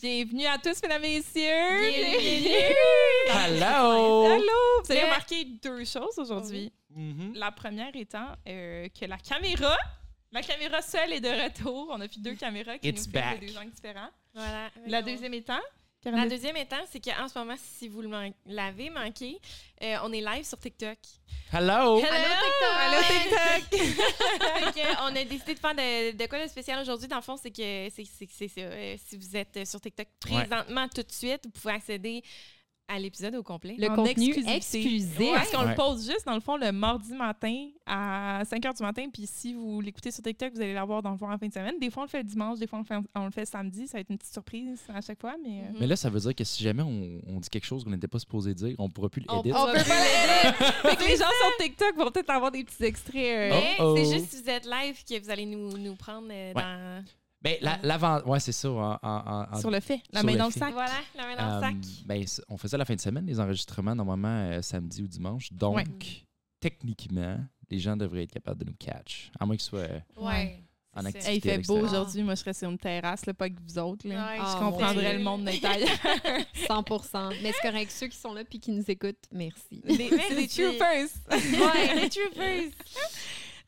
Bienvenue à tous, mesdames et messieurs. Bienvenue. Hello. Hello. Vous allez Très- remarquer deux choses aujourd'hui. Mhm. La première étant euh, que la caméra, la caméra seule est de retour. On a fait deux caméras qui It's nous back. de deux angles différents. Voilà. La deuxième étant. La deuxième étant, c'est qu'en ce moment, si vous l'avez manqué, euh, on est live sur TikTok. Hello. Allô, TikTok. Fait que on a décidé de faire de, de quoi de spécial aujourd'hui? Dans le fond, c'est que c'est ça. Euh, si vous êtes sur TikTok Ouais. présentement tout de suite, vous pouvez accéder à l'épisode au complet. Le En contenu exclusivité. exclusif. Ouais, Parce qu'on Ouais. le pose juste, dans le fond, le mardi matin à 5 h du matin. Puis si vous l'écoutez sur TikTok, vous allez l'avoir dans le fond en fin de semaine. Des fois, on le fait le dimanche, des fois, on le fait, on le fait samedi. Ça va être une petite surprise à chaque fois. Mais euh. Mais là, ça veut dire que si jamais on, on dit quelque chose qu'on n'était pas supposé dire, on pourra plus On l'éditer. pourra on peut plus pas l'aider. Fait que les gens sur TikTok vont peut-être avoir des petits extraits. euh, Oh, oh. c'est juste si vous êtes live que vous allez nous, nous prendre euh, Ouais. dans. Ben, la- l'avant, ouais, c'est ça. En, en- en- Sur le fait, la main dans le sac. Voilà, la main dans le euh, sac. ben, c- on faisait la fin de semaine, les enregistrements, normalement euh, samedi ou dimanche. Donc, Ouais. techniquement, les gens devraient être capables de nous catch. À moins qu'ils soient euh, Ouais. en activité. Hey, il fait beau aujourd'hui. Moi, je serais sur une terrasse, là, pas avec vous autres. Là. Ouais, je Ah, comprendrais le monde ailleurs. 100 Mais c'est correct. Ceux qui sont là puis qui nous écoutent, merci. Les, les c'est- troopers. Ouais, les troopers.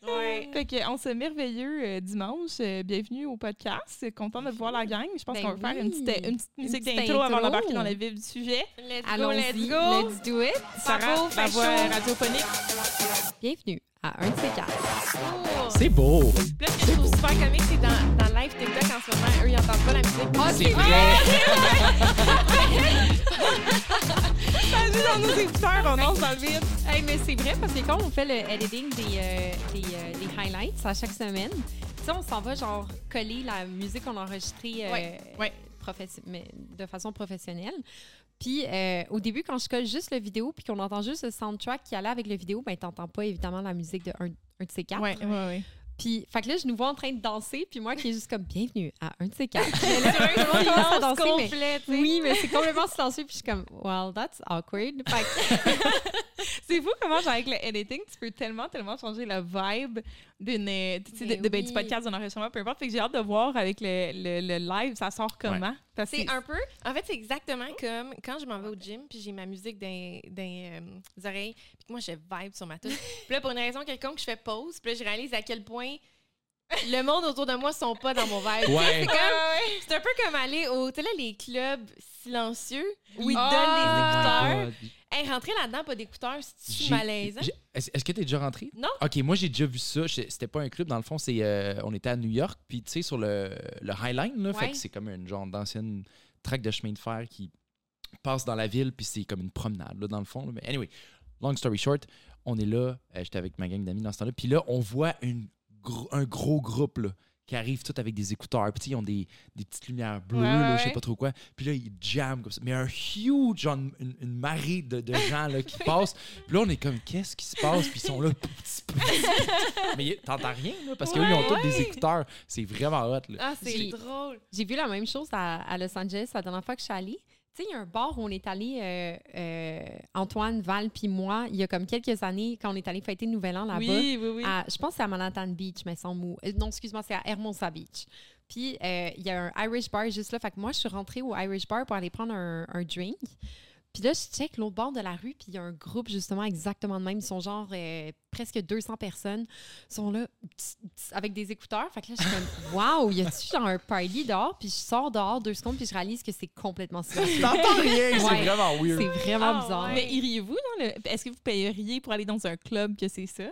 Ouais. Fait que, on se merveilleux euh, dimanche. Euh, bienvenue au podcast. Content de voir la gang. Je pense Ben qu'on va faire une oui. petite, une petite musique d'intro avant d'embarquer dans le vif du sujet. Let's go, let's go. Let's do it. Sarah, fait voix chaud. radiophonique. Bienvenue à un de ces quatre. Oh. C'est beau. Là, ce que je trouve super comique, c'est dans, dans live TikTok en ce moment, eux, ils entendent pas la musique. Ah, C'est vrai. Salut dans nos écouteurs, on lance dans le vide. Hey, mais c'est vrai parce que quand on fait le editing des, euh, des, euh, des highlights à chaque semaine, tu sais, on s'en va genre coller la musique qu'on a enregistrée euh, Ouais, ouais. professe- mais de façon professionnelle. Puis euh, au début, quand je colle juste le vidéo puis qu'on entend juste le soundtrack qui allait avec le vidéo, ben t'entends pas évidemment la musique de un, un de ces quatre. Ouais, ouais, ouais. Puis, fait que là, je nous vois en train de danser, puis moi qui est juste comme bienvenue à un de ces quatre. Là, danser, mais- complet. Oui, mais c'est complètement silencieux, puis je suis comme, well, that's awkward. C'est fou comment, genre, avec le editing, tu peux tellement, tellement changer la vibe d'une, euh, tu sais, de, Ben de- ben, du oui. podcast, d'un enregistrement, peu importe. Fait que j'ai hâte de voir avec le, le, le live, ça sort comment? C'est un peu. En fait, c'est exactement comme quand je m'en vais au gym, puis j'ai ma musique dans, dans euh, les oreilles, puis que moi, je vibe sur ma tune. puis là, pour une raison quelconque, je fais pause, puis là, je réalise à quel point le monde autour de moi sont pas dans mon vibe. Ouais. C'est comme- c'est un peu comme aller au, tu sais, là, les clubs silencieux où ils Ah! donnent des Oh écouteurs. Hey, rentrer là-dedans, pas d'écouteurs, c'est J'ai- malaisant? Est-ce est-ce que tu es déjà rentré? Non. OK, moi, j'ai déjà vu ça. C'était pas un club, dans le fond. c'est euh, on était à New York, puis tu sais, sur le, le High Line, là, fait que c'est comme une genre d'ancienne traque de chemin de fer qui passe dans la ville, puis c'est comme une promenade, là, dans le fond. là. Mais anyway, long story short, on est là. euh, J'étais avec ma gang d'amis dans ce temps-là. Puis là, on voit une un gros groupe, là, qui arrive tout avec des écouteurs. Puis ils ont des, des petites lumières bleues, Ouais, là, ouais, je sais ouais. pas trop quoi. Puis là, ils jamment comme ça. Mais un huge, genre une, une marée de, de gens là, qui passent. Puis là, on est comme, qu'est-ce qui se passe? Puis ils sont là. Mais t'entends rien, là, parce qu'eux, ils ont tous des écouteurs. C'est vraiment hot. Là. Ah, c'est drôle. J'ai vu la même chose à, à Los Angeles la dernière fois que je suis allée. Tu sais, il y a un bar où on est allé, euh, euh, Antoine, Val, puis moi, il y a comme quelques années, quand on est allé fêter le Nouvel An là-bas. Oui, oui, oui. à- je pense que c'est à Manhattan Beach, mais sans mou. non, excuse-moi, c'est à Hermosa Beach. Puis, euh, il y a un Irish bar juste là. Fait que moi, je suis rentrée au Irish bar pour aller prendre un, un drink. Puis là, je check l'autre bord de la rue, puis il y a un groupe justement exactement de même. Ils sont genre euh, presque 200 personnes. Ils sont là tss, tss, avec des écouteurs. Fait que là, je suis comme, waouh, y a-tu genre un party dehors? Puis je sors dehors deux secondes, puis je réalise que c'est complètement silencieux. T'entends rien, c'est Ouais. vraiment C'est weird. vraiment Ah, bizarre. ouais. Mais iriez-vous dans le. Est-ce que vous payeriez pour aller dans un club que c'est ça?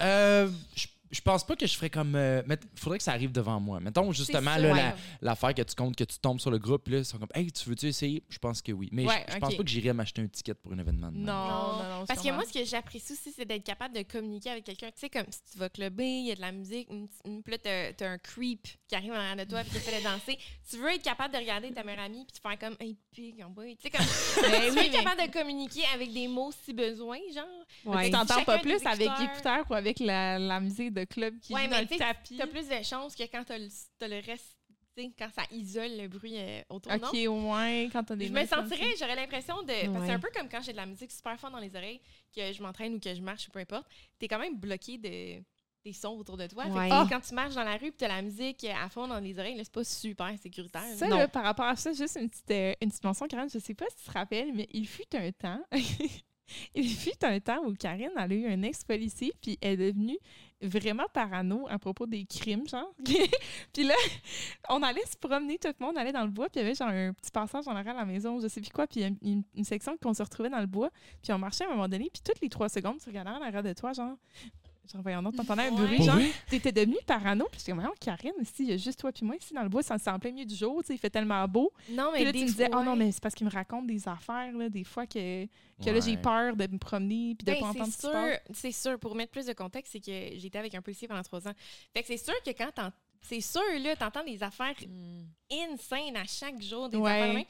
Euh, je, je pense pas que je ferais comme. Euh, faudrait que ça arrive devant moi. Mettons justement là, ouais. la- l'affaire que tu comptes, que tu tombes sur le groupe, là, ils sont comme, hey, tu veux-tu essayer? Je pense que oui. Mais je- Ouais, je, pense pas que j'irais m'acheter un ticket pour un événement. de. Non, non, Non. non. Parce que moi, ce que j'apprécie aussi, c'est d'être capable de communiquer avec quelqu'un. Tu sais, comme si tu vas clubber, il y a de la musique, une, une, puis là, t'as- t'as un creep qui arrive en arrière de toi et qui essaie de danser. Tu veux être capable de regarder ta meilleure amie puis de faire comme, hey, pig en bas. Tu sais, comme, tu veux oui, être capable de communiquer avec des mots si besoin, genre. Ouais. Tu t'entends pas plus avec écouteurs. l'écouteur ou avec la, la musique de club qui Ouais, joue mais dans le tu sais, tapis. T'as plus de chances que quand t'as le, t'as le reste, tu sais, quand ça isole le bruit euh, autour. Ok, non? au moins, quand t'as des Je me sentirais, j'aurais l'impression de. Parce que c'est un peu comme quand j'ai de la musique super fort dans les oreilles, que je m'entraîne ou que je marche ou peu importe. T'es quand même bloqué de. des sons autour de toi. Ouais. Fait que, quand tu marches dans la rue et tu as la musique à fond dans les oreilles, là, c'est pas super sécuritaire. Ça, Non. là, par rapport à ça, juste une petite, euh, une petite mention, Karen, je sais pas si tu te rappelles, mais il fut un temps. il fut un temps où Karine a eu un ex-policier, puis elle est devenue vraiment parano à propos des crimes, genre. puis là, on allait se promener, tout le monde allait dans le bois, puis il y avait genre un petit passage en arrière à la maison, je sais plus quoi, puis une, une section qu'on se retrouvait dans le bois, puis on marchait à un moment donné, puis toutes les trois secondes, tu regardais en arrière de toi, genre. Genre, voyons donc, t'entendais un bruit, genre. T'étais devenue parano, puis j'étais voyons, Karine, ici, il y a juste toi puis moi ici dans le bois, ça- c'est en plein milieu du jour, tu sais, il fait tellement beau. Non, mais Puis là, tu me disais, oh non, mais c'est parce qu'il me raconte des affaires, là, des fois que, que là, j'ai peur de me promener puis de Ben, pas entendre ce qui c'est sûr. Pour mettre plus de contexte, c'est que j'étais avec un policier pendant trois ans. Fait que c'est sûr que quand t'en- c'est sûr, là, t'entends des affaires Mm. Insane à chaque jour, des Ouais. affaires de.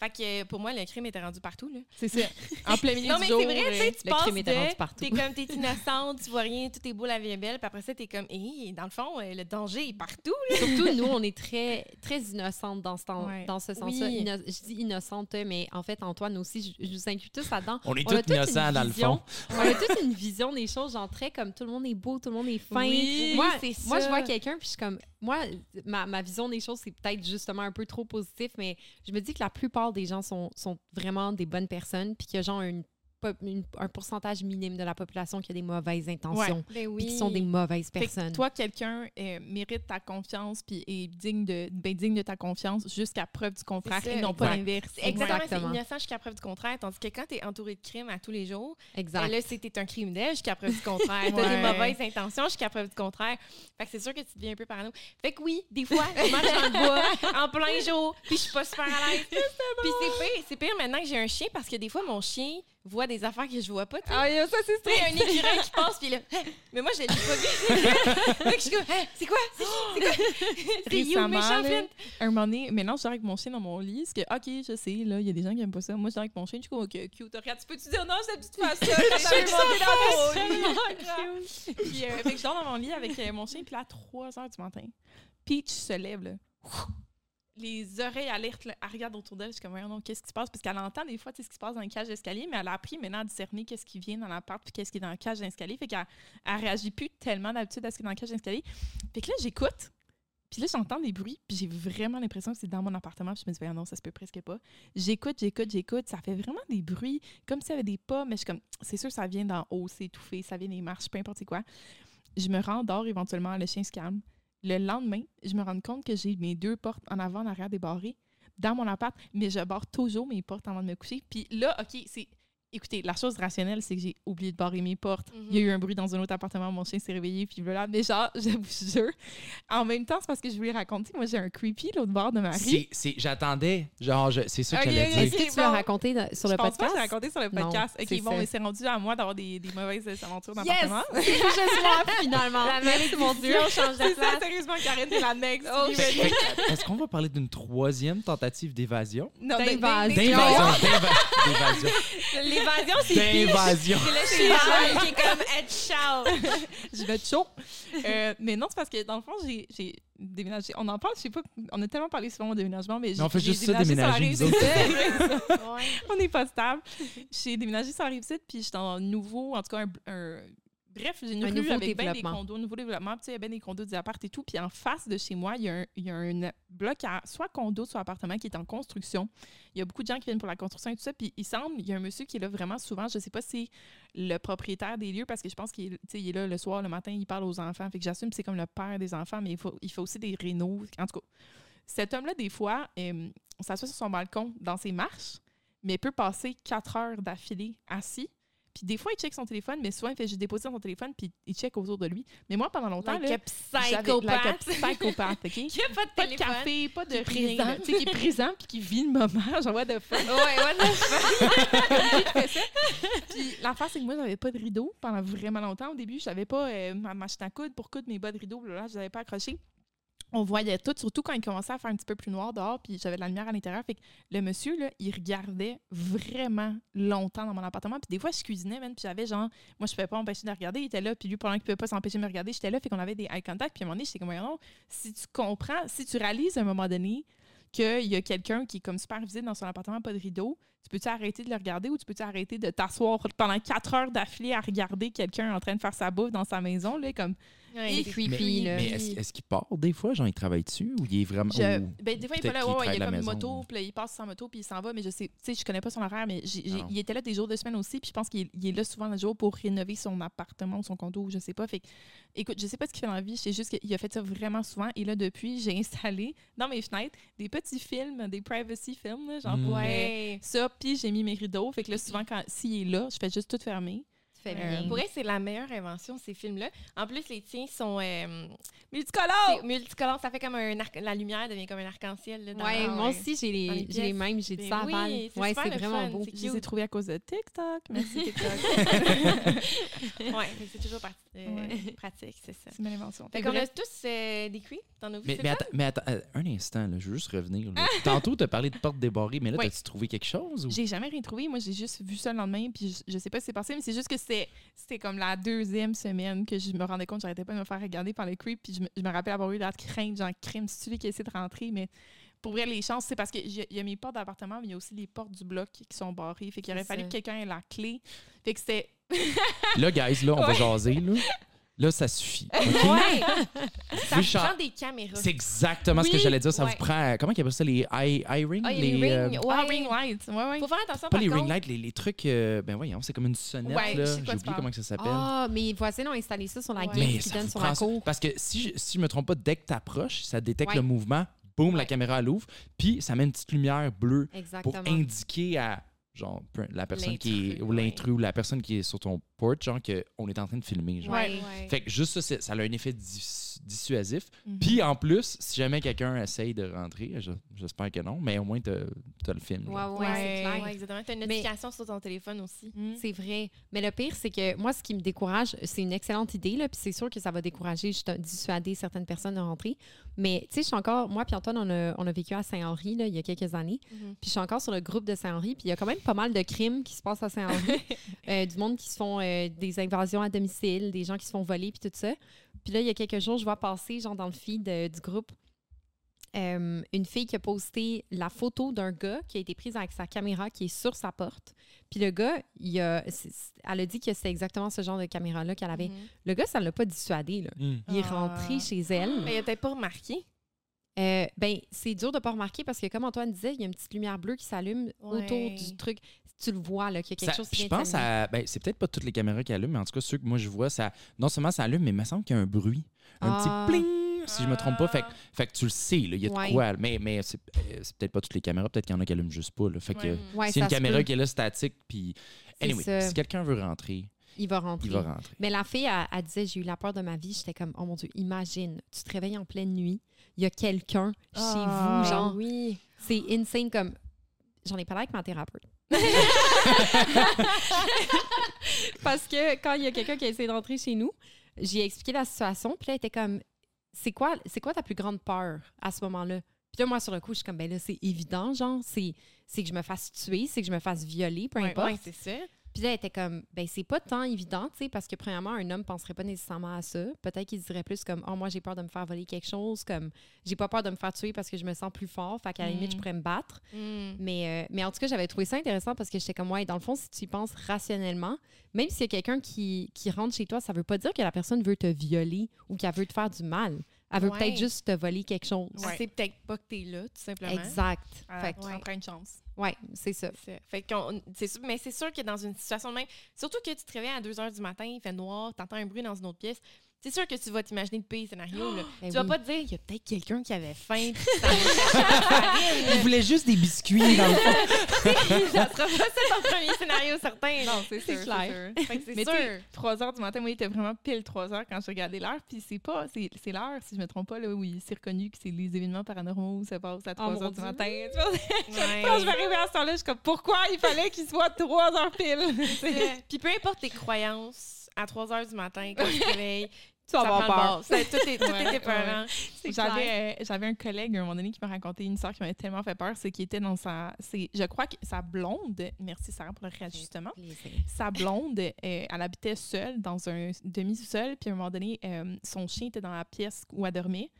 Fait que pour moi, le crime était rendu partout, là. C'est ça. En plein milieu Non, du mais jour. c'est vrai, tu sais, tu le passes crime était rendu de... partout. T'es comme, t'es innocente, tu vois rien, tout est beau, la vie est belle, puis après ça, t'es comme, hé, dans le fond, euh, le danger est partout. Surtout, nous, on est très, très innocentes dans ce, temps- Ouais. dans ce sens-là. Oui. Inno- je dis innocente, mais en fait, Antoine aussi, je, je vous inclus tous là-dedans. On est On tous innocents dans le fond. On a toute une vision des choses, genre très comme tout le monde est beau, tout le monde est fin. Oui, moi, c'est moi je vois quelqu'un, puis je suis comme, moi, ma, ma vision des choses, c'est peut-être un peu trop positif, mais je me dis que la plupart des gens sont, sont vraiment des bonnes personnes, puis a genre une, une- un pourcentage minime de la population qui a des mauvaises intentions, Ben puis qui sont des mauvaises Fait que personnes. toi, quelqu'un euh, mérite ta confiance puis est digne de, ben, digne de ta confiance jusqu'à preuve du contraire et non pas exact. l'inverse. Exactement, Exactement. c'est innocent jusqu'à preuve du contraire. Tandis que quand t'es entouré de crimes à tous les jours, exact. ben là, c'est t'es un criminel jusqu'à preuve du contraire. T'as Ouais. des mauvaises intentions jusqu'à preuve du contraire. Fait que c'est sûr que tu deviens un peu parano. Fait que oui, des fois, je marche dans le bois en plein jour, puis je suis pas super à l'aise. Puis c'est pire, c'est pire maintenant que j'ai un chien parce que des fois, mon chien voit des affaires que je vois pas. tu sais. Ah, yo, ça, c'est sais, un écureuil qui passe, puis là, mais moi, je l'ai pas vu. que je suis comme, Hein? c'est quoi? C'est quoi? You, Récemment, méchant là, un moment donné, maintenant, je dors avec mon chien dans mon lit. Parce que, OK, je sais, là, il y a des gens qui aiment pas ça. Moi, je dors avec mon chien. Je suis comme, OK, cute. Regarde, tu peux-tu dire non, c'est tu te fasses ça? quand t'as Je lit? Puis, euh, fait que je dors dans mon lit avec euh, mon chien. Puis là, à 3 h du matin, Peach se lève, là. Les oreilles alertes, elle regarde autour d'elle. Je suis comme, voyons, qu'est-ce qui se passe? Parce qu'elle entend des fois ce qui se passe dans les cages d'escalier, mais elle a appris maintenant à discerner qu'est-ce qui vient dans l'appart puis qu'est-ce qui est dans la cage d'escalier. Fait qu'elle elle réagit plus tellement d'habitude à ce qui est dans la cage d'escalier. Fait que là, j'écoute. Puis là, j'entends des bruits, puis j'ai vraiment l'impression que c'est dans mon appartement. Puis je me dis, voyons, non, ça se peut presque pas. J'écoute, j'écoute, j'écoute. Ça fait vraiment des bruits, comme s'il y avait des pas, mais je suis comme, c'est sûr, ça vient d'en haut, c'est étouffé, ça vient des marches, peu importe quoi. Je me rendors éventuellement, le chien se calme. Le lendemain, je me rends compte que j'ai mes deux portes en avant, en arrière débarrées dans mon appart, mais je barre toujours mes portes avant de me coucher. Puis là, OK, c'est. Écoutez, la chose rationnelle, c'est que j'ai oublié de barrer mes portes. Il y a eu un bruit dans un autre appartement, mon chien s'est réveillé, puis voilà. Mais genre, je vous jure, en même temps, c'est parce que je voulais raconter. Moi, j'ai un creepy l'autre bord de ma rue. J'attendais, genre, je- c'est ça que j'allais dire. Est-ce que tu l'as raconté sur je le pense pas que podcast? j'ai raconté sur le Non, podcast. c'est ok, bon, ça. mais c'est rendu à moi d'avoir des, des mauvaises aventures Yes! d'appartement. C'est juste moi, finalement. La Merci, mon Dieu. on change de C'est ça, place. sérieusement, Karine, t'es la next. Oh, Est-ce qu'on va parler d'une troisième tentative d'évasion? non, D'invasion. D'invasion, d'inva- d'évasion. L'évasion, c'est. D'invasion. C'est le chien qui est comme Ed Shaw. je vais être chaud. Euh, mais non, c'est parce que dans le fond, j'ai j'ai déménagé. On en parle, je sais pas, on a tellement parlé souvent au déménagement, mais j'ai on fait j'ai juste ça, déménagé sur la déménager, rive. Ouais. on n'est pas stable. J'ai déménagé sur la rive sud, puis j'étais en nouveau, en tout cas, un. un- Bref, j'ai une Un rue avec ben des condos, nouveau développement. Puis, il y a ben des condos, des apparts et tout. Puis en face de chez moi, il y a un, y a un bloc à soit condo, soit appartement qui est en construction. Il y a beaucoup de gens qui viennent pour la construction et tout ça. Puis il semble, il y a un monsieur qui est là vraiment souvent. Je sais pas si c'est le propriétaire des lieux parce que je pense qu'il il est là le soir, le matin, il parle aux enfants. Fait que j'assume que c'est comme le père des enfants, mais il, faut, il fait aussi des rénaux. En tout cas, cet homme-là, des fois, euh, on s'assoit sur son balcon dans ses marches, mais peut passer quatre heures d'affilée assis. Puis des fois, il check son téléphone, mais souvent, il fait juste déposer son téléphone, puis il check autour de lui. Mais moi, pendant longtemps, Like là, a j'avais like a psychopathe. psychopathe, OK? Qui a pas de Pas de téléphone. café, pas de Qui rien. présent. là. Tu sais, qui est présent, puis qui vit le moment. Genre, what the fuck? Ouais, what the fuck? Puis l'affaire, c'est que moi, j'avais pas de rideau pendant vraiment longtemps. Au début, j'avais pas euh, ma machine à coudre pour coudre mes bas de rideau. Là, je les avais pas accrochés. On voyait tout, surtout quand il commençait à faire un petit peu plus noir dehors, puis j'avais de la lumière à l'intérieur. Fait que le monsieur, là, il regardait vraiment longtemps dans mon appartement. Puis des fois, je cuisinais, même, puis j'avais genre, moi, je pouvais pas m'empêcher de regarder. Il était là, puis lui, pendant qu'il pouvait pas s'empêcher de me regarder, j'étais là. Fait qu'on avait des eye contact. Puis à un moment donné, j'étais comme, non, si tu comprends, si tu réalises à un moment donné qu'il y a quelqu'un qui est comme super visible dans son appartement, pas de rideau, tu peux-tu arrêter de le regarder ou tu peux-tu arrêter de t'asseoir pendant quatre heures d'affilée à regarder quelqu'un en train de faire sa bouffe dans sa maison? Là, comme, Ouais, c'est creepy, là. Mais est-ce est-ce qu'il part des fois? Genre, il travaille dessus ou il est vraiment. Je- ou- ben, des fois, il, est pas là, ouais, il de a comme une moto, puis là, il passe sans moto, puis il s'en va, mais je sais, tu sais, je connais pas son horaire, mais j'ai- j'ai- Non. il était là des jours de semaine aussi, puis je pense qu'il il est là souvent le jour pour rénover son appartement ou son condo, ou je sais pas. Fait que, écoute, je sais pas ce qu'il fait dans la vie, c'est juste qu'il a fait ça vraiment souvent, et là, depuis, j'ai installé dans mes fenêtres des petits films, des privacy films, là, genre Mm. pour euh, Ouais. ça, puis j'ai mis mes rideaux, fait que là, souvent, quand s'il est là, je fais juste tout fermer. Fais Euh, bien. pour elle, c'est la meilleure invention, ces films-là. En plus, les tiens sont euh, Multicolore! c'est multicolores. Ça fait comme un arc- la lumière devient comme un arc-en-ciel. Ouais, moi aussi, j'ai les les, j'ai les mêmes, j'ai de Ben ça à oui, c'est Ouais, c'est vraiment fun, beau. c'est Je les ai trouvés à cause de TikTok. Merci TikTok. Ouais, c'est toujours euh, Ouais. pratique, c'est ça. c'est une invention. Fait qu'on a tous euh, des creeps dans nos vies, Mais, c'est attends, mais attends, un instant, là, je veux juste revenir. là. Tantôt, tu as parlé de porte débarrée, mais là, Oui. t'as-tu trouvé quelque chose? Ou... J'ai jamais rien trouvé. Moi, j'ai juste vu ça le lendemain, puis je, je sais pas ce qui s'est passé, mais c'est juste que c'était c'était comme la deuxième semaine que je me rendais compte que j'arrêtais pas de me faire regarder par les creeps, puis je me, je me rappelle avoir eu la crainte, genre crime, c'est celui qui essaie de rentrer, mais pour vrai, les chances, c'est parce qu'il y, y a mes portes d'appartement, mais il y a aussi les portes du bloc qui sont barrées. Fait qu'il aurait fallu que quelqu'un ait la clé. Fait que c'était. Là, guys, là, on va jaser. Là, là ça suffit. OK? Ouais! ça prend des caméras. C'est exactement ce que j'allais dire. Ça ouais. vous prend. Comment ils appellent ça? Les eye, eye rings? Ah, il y a les euh. Ah, ring light. Ouais, ouais. Faut faire attention, pas par les ring lights, les, les trucs. euh, ben voyons, c'est comme une sonnette. Ouais, là. J'ai oublié comment ça s'appelle. Ah, mes voisins ont installé ça sur la Ouais. guide Mais qui ça donne sur la cour. Parce que si je, si je me trompe pas, dès que tu approches, ça détecte Ouais. le mouvement, boum, la caméra elle ouvre, puis ça met une petite lumière bleue pour indiquer à genre la personne qui est L'intrus, ou ouais. l'intrus ou la personne qui est sur ton porch genre qu'on est en train de filmer genre. Ouais. Ouais. Fait que juste ça c'est- ça a un effet dis- dissuasif. Mhm. Puis en plus, si jamais quelqu'un essaye de rentrer, je- j'espère que non, mais au moins t'as as le film. Ouais, ouais, Ouais. c'est clair. Ouais, exactement. T'as une Mais- notification sur ton téléphone aussi. Mm. C'est vrai. Mais le pire, c'est que moi, ce qui me décourage, c'est une excellente idée, là, puis c'est sûr que ça va décourager, juste dissuader certaines personnes de rentrer. Mais tu sais, je suis encore, moi puis Antoine, on a, on a vécu à Saint-Henri, là, il y a quelques années. Mhm. Puis je suis encore sur le groupe de Saint-Henri, puis il y a quand même pas mal de crimes qui se passent à Saint-Henri. Euh, du monde qui se font euh, des invasions à domicile, des gens qui se font voler, puis tout ça. Puis là, il y a quelques jours, je vois passer, genre dans le feed euh, du groupe, euh, une fille qui a posté la photo d'un gars qui a été prise avec sa caméra qui est sur sa porte. Puis le gars, il a, c'est- c'est- elle a dit que c'était exactement ce genre de caméra-là qu'elle avait. Mhm. Le gars, ça ne l'a pas dissuadé. Là. Hmm. Il est Ah. rentré chez elle. Mais il peut-être pas remarqué. Euh, ben, c'est dur de pas remarquer parce que, comme Antoine disait, il y a une petite lumière bleue qui s'allume Ouais. autour du truc. Tu le vois, là, qu'il y a quelque Ça- chose qui je de pense à. Ben, c'est peut-être pas toutes les caméras qui allument, mais en tout cas, ceux que moi je vois, ça. Non seulement ça allume, mais il me semble qu'il y a un bruit. Un Ah. petit pling, si je me trompe pas. Fait, que- fait que tu le sais, là, il y a de Ouais. quoi. Mais, mais c'est euh, c'est peut-être pas toutes les caméras, peut-être qu'il y en a qui allument juste pas. Là. Fait que Ouais. C'est une ça caméra peut. qui est là statique, puis. Anyway, ça. si quelqu'un veut rentrer, Il va rentrer. il va rentrer. Mais la fille, elle, elle disait, j'ai eu la peur de ma vie. J'étais comme, oh mon Dieu, imagine, tu te réveilles en pleine nuit, il y a quelqu'un chez Ah. vous, genre, oui. c'est insane comme... J'en ai parlé avec ma thérapeute. Parce que quand il y a quelqu'un qui a essayé de rentrer chez nous, j'ai expliqué la situation, puis là, elle était comme, c'est quoi, c'est quoi ta plus grande peur à ce moment-là? Puis là, moi, sur le coup, je suis comme, ben là, c'est évident, genre, c'est, c'est que je me fasse tuer, c'est que je me fasse violer, peu Ouais, importe. ouais, c'est ça. Puis là, elle était comme, ben c'est pas tant évident, tu sais, parce que premièrement, un homme penserait pas nécessairement à ça. Peut-être qu'il se dirait plus comme, oh, moi, j'ai peur de me faire voler quelque chose, comme, j'ai pas peur de me faire tuer parce que je me sens plus fort, fait qu'à la limite, je Mm. pourrais me battre. Mm. Mais, euh, mais en tout cas, j'avais trouvé ça intéressant parce que j'étais comme, ouais, dans le fond, si tu y penses rationnellement, même s'il y a quelqu'un qui, qui rentre chez toi, ça veut pas dire que la personne veut te violer ou qu'elle veut te faire du mal. Elle veut Ouais. peut-être juste te voler quelque chose. Elle sait peut-être pas que t'es là, tout simplement. Exact. Ah, Fait que, ça prend une chance. ouais, c'est ça. C'est. Fait qu'on- c'est sûr, mais c'est sûr que dans une situation de même, surtout que tu te réveilles à 2 h du matin, il fait noir, t'entends un bruit dans une autre pièce, c'est sûr que tu vas t'imaginer le pire scénario. Là. Ben tu vas oui. pas te dire, il y a peut-être quelqu'un qui avait faim. Il voulait juste des biscuits dans le fond. ça sera pas ça ton premier scénario certain. Non, c'est C'est sûr, clair. sûr. Fait que c'est Mais tu sûr. sais, 3 heures du matin, moi, il était vraiment pile 3 heures quand je regardais l'heure. Puis c'est pas, c'est c'est l'heure, si je me trompe pas, là, où il s'est reconnu que c'est les événements paranormaux ça passe à 3 mon heures du matin. Ouais. Quand je vais arriver à ce temps-là, je suis comme, pourquoi il fallait qu'il soit 3 heures pile? Puis peu importe tes croyances, à 3 h du matin, quand tu te réveilles, Tu vas avoir peur. Tout est, tout Ouais. J'avais euh, j'avais un collègue à un moment donné qui m'a raconté une histoire qui m'avait tellement fait peur, c'est qu'il était dans sa. c'est- Je crois que sa blonde, merci Sarah pour le réajustement, sa blonde, euh, elle habitait seule dans un demi-sol, puis à un moment donné, euh, son chien était dans la pièce où elle dormait,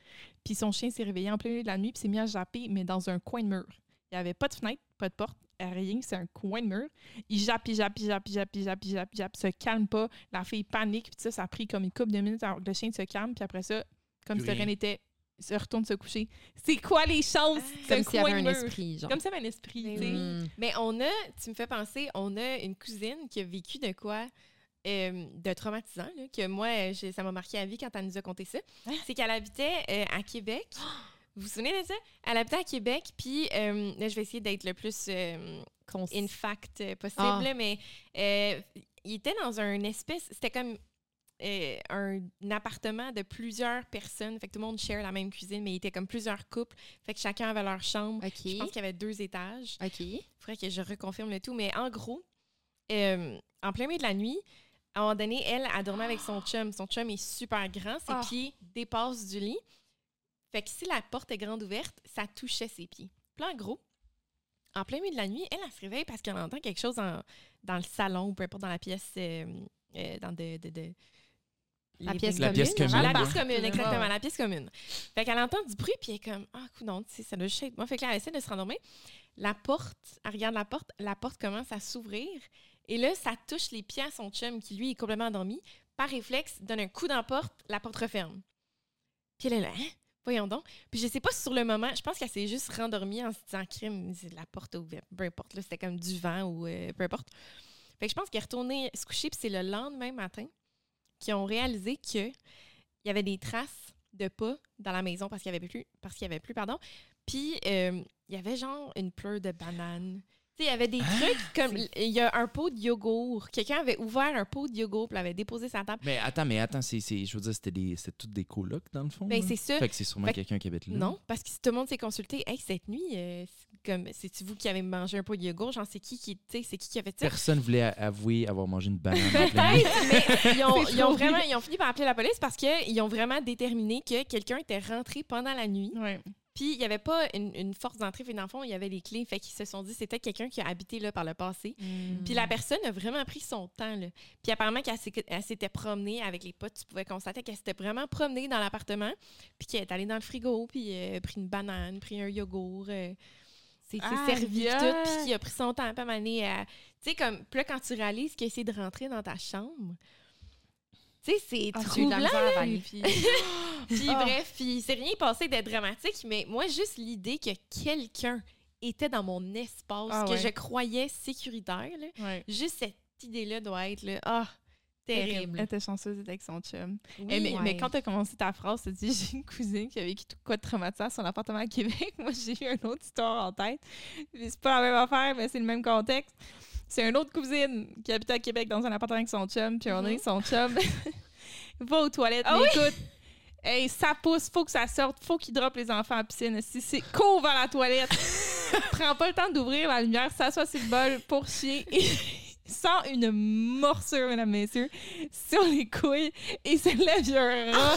puis son chien s'est réveillé en plein milieu de la nuit, puis s'est mis à japper, mais dans un coin de mur. Il n'y avait pas de fenêtre, pas de porte. Rien, c'est un coin de mur. Il jappe, il jappe, il jappe, il jappe, il jappe, il jappe, il jappe, se calme pas. La fille panique, puis ça, ça a pris comme une couple de minutes avant que le chien se calme, puis après ça, comme si rien. n'était, il se retourne se coucher. C'est quoi les chances? C'est Comme s'il y avait coin un esprit, genre. Comme s'il y avait un esprit, Mais tu sais. Mm. Mais on a, tu me fais penser, on a une cousine qui a vécu de quoi euh, de traumatisant, là, que moi, euh, ça m'a marqué à vie quand elle nous a conté ça. Hein? C'est qu'elle habitait euh, à Québec. Vous vous souvenez de ça? Elle habitait à Québec, puis euh, là, je vais essayer d'être le plus euh, in fact euh, possible, Ah. mais euh, il était dans un espèce, c'était comme un, un appartement de plusieurs personnes. Fait que tout le monde share la même cuisine, mais il était comme plusieurs couples. Fait que chacun avait leur chambre. OK. Je pense qu'il y avait deux étages. OK. Il faudrait que je reconfirme le tout. Mais en gros, en plein milieu de la nuit, à un moment donné, elle a dormi avec son chum. Son chum est super grand. Ses Ah. pieds dépassent du lit. Fait que si la porte est grande ouverte, ça touchait ses pieds. Puis en gros, en plein milieu de la nuit, elle, elle se réveille parce qu'elle entend quelque chose en- dans le salon ou peu importe dans la pièce, euh, euh, dans de, de, de- La pièce La pièce commune. la pièce commune, exactement, la pièce commune. Fait qu'elle entend du bruit, puis elle est comme, ah, non, tu sais, ça doit juste moi. Fait que là, elle essaie de se rendormir. La porte, elle regarde la porte, la porte commence à s'ouvrir. Et là, ça touche les pieds à son chum, qui lui est complètement endormi. Par réflexe, donne un coup dans la porte, la porte referme. Puis elle est là, hein? Voyons donc. Puis je sais pas sur le moment, je pense qu'elle s'est juste rendormie en se disant, crime, la porte ouverte. Peu importe, là, c'était comme du vent ou euh, peu importe. Fait je pense qu'elle est retournée se coucher, puis c'est le lendemain matin qu'ils ont réalisé que il y avait des traces de pas dans la maison parce qu'il y avait plus, parce qu'il y avait plus, pardon. Puis euh, il y avait genre une pleure de banane. Il y avait des trucs comme il y a un pot de yogourt. Quelqu'un avait ouvert un pot de yogourt, puis l'avait déposé sur la table. Mais attends, mais attends, c'est, c'est- je veux dire, c'était, des, c'était toutes des colocs, dans le fond. Ben là? c'est ça. Fait que c'est sûrement Fait que- quelqu'un qui habite là. Non, parce que si tout le monde s'est consulté, hey, cette nuit, euh, c'est comme c'est vous qui avez mangé un pot de yogourt, genre c'est qui qui, tu sais, c'est qui qui a fait ça? Personne voulait a- avouer avoir mangé une banane. en pleine nuit. Peut-être, mais ils ont, C'est ils ont trop vraiment, ils ont fini par appeler la police parce qu'ils ont vraiment déterminé que quelqu'un était rentré pendant la nuit. Ouais. Puis il n'y avait pas une, une force d'entrée, fait dans le fond, il y avait les clés. Fait qu'ils se sont dit c'était quelqu'un qui a habité là par le passé. Puis la personne a vraiment pris son temps. Là. Puis apparemment qu'elle s'était promenée avec les potes, tu pouvais constater qu'elle s'était vraiment promenée dans l'appartement, puis qu'elle est allée dans le frigo, puis euh, pris une banane, pris un yogourt. euh, c'est Aïe, servi puis tout, puis qui a pris son temps, pas à... Tu sais, comme, puis là, quand tu réalises qu'il a essayé de rentrer dans ta chambre, tu sais, c'est j'ai eu de la troublant. puis, Puis Ah. bref, puis c'est rien passé d'être dramatique, mais moi, juste l'idée que quelqu'un était dans mon espace, Ah que ouais. je croyais sécuritaire, là, ouais. juste cette idée-là doit être, là, ah, terrible. Elle était chanceuse d'être avec son chum. Oui, Eh, mais, ouais. mais quand tu as commencé ta phrase, tu as dit j'ai une cousine qui a vécu tout quoi de traumatisant à son appartement à Québec. Moi, j'ai eu une autre histoire en tête. C'est pas la même affaire, mais c'est le même contexte. C'est une autre cousine qui habitait à Québec dans un appartement avec son chum. Puis on Mhm. est son chum va aux toilettes. Ah mais écoute, hey, ça pousse, faut que ça sorte, faut qu'il droppe les enfants à la piscine. Si c'est court vers la toilette, prends pas le temps d'ouvrir la lumière, s'assoit sur le bol pour chier et sent une morsure, mesdames, messieurs, sur les couilles et se lève, il y a un rat.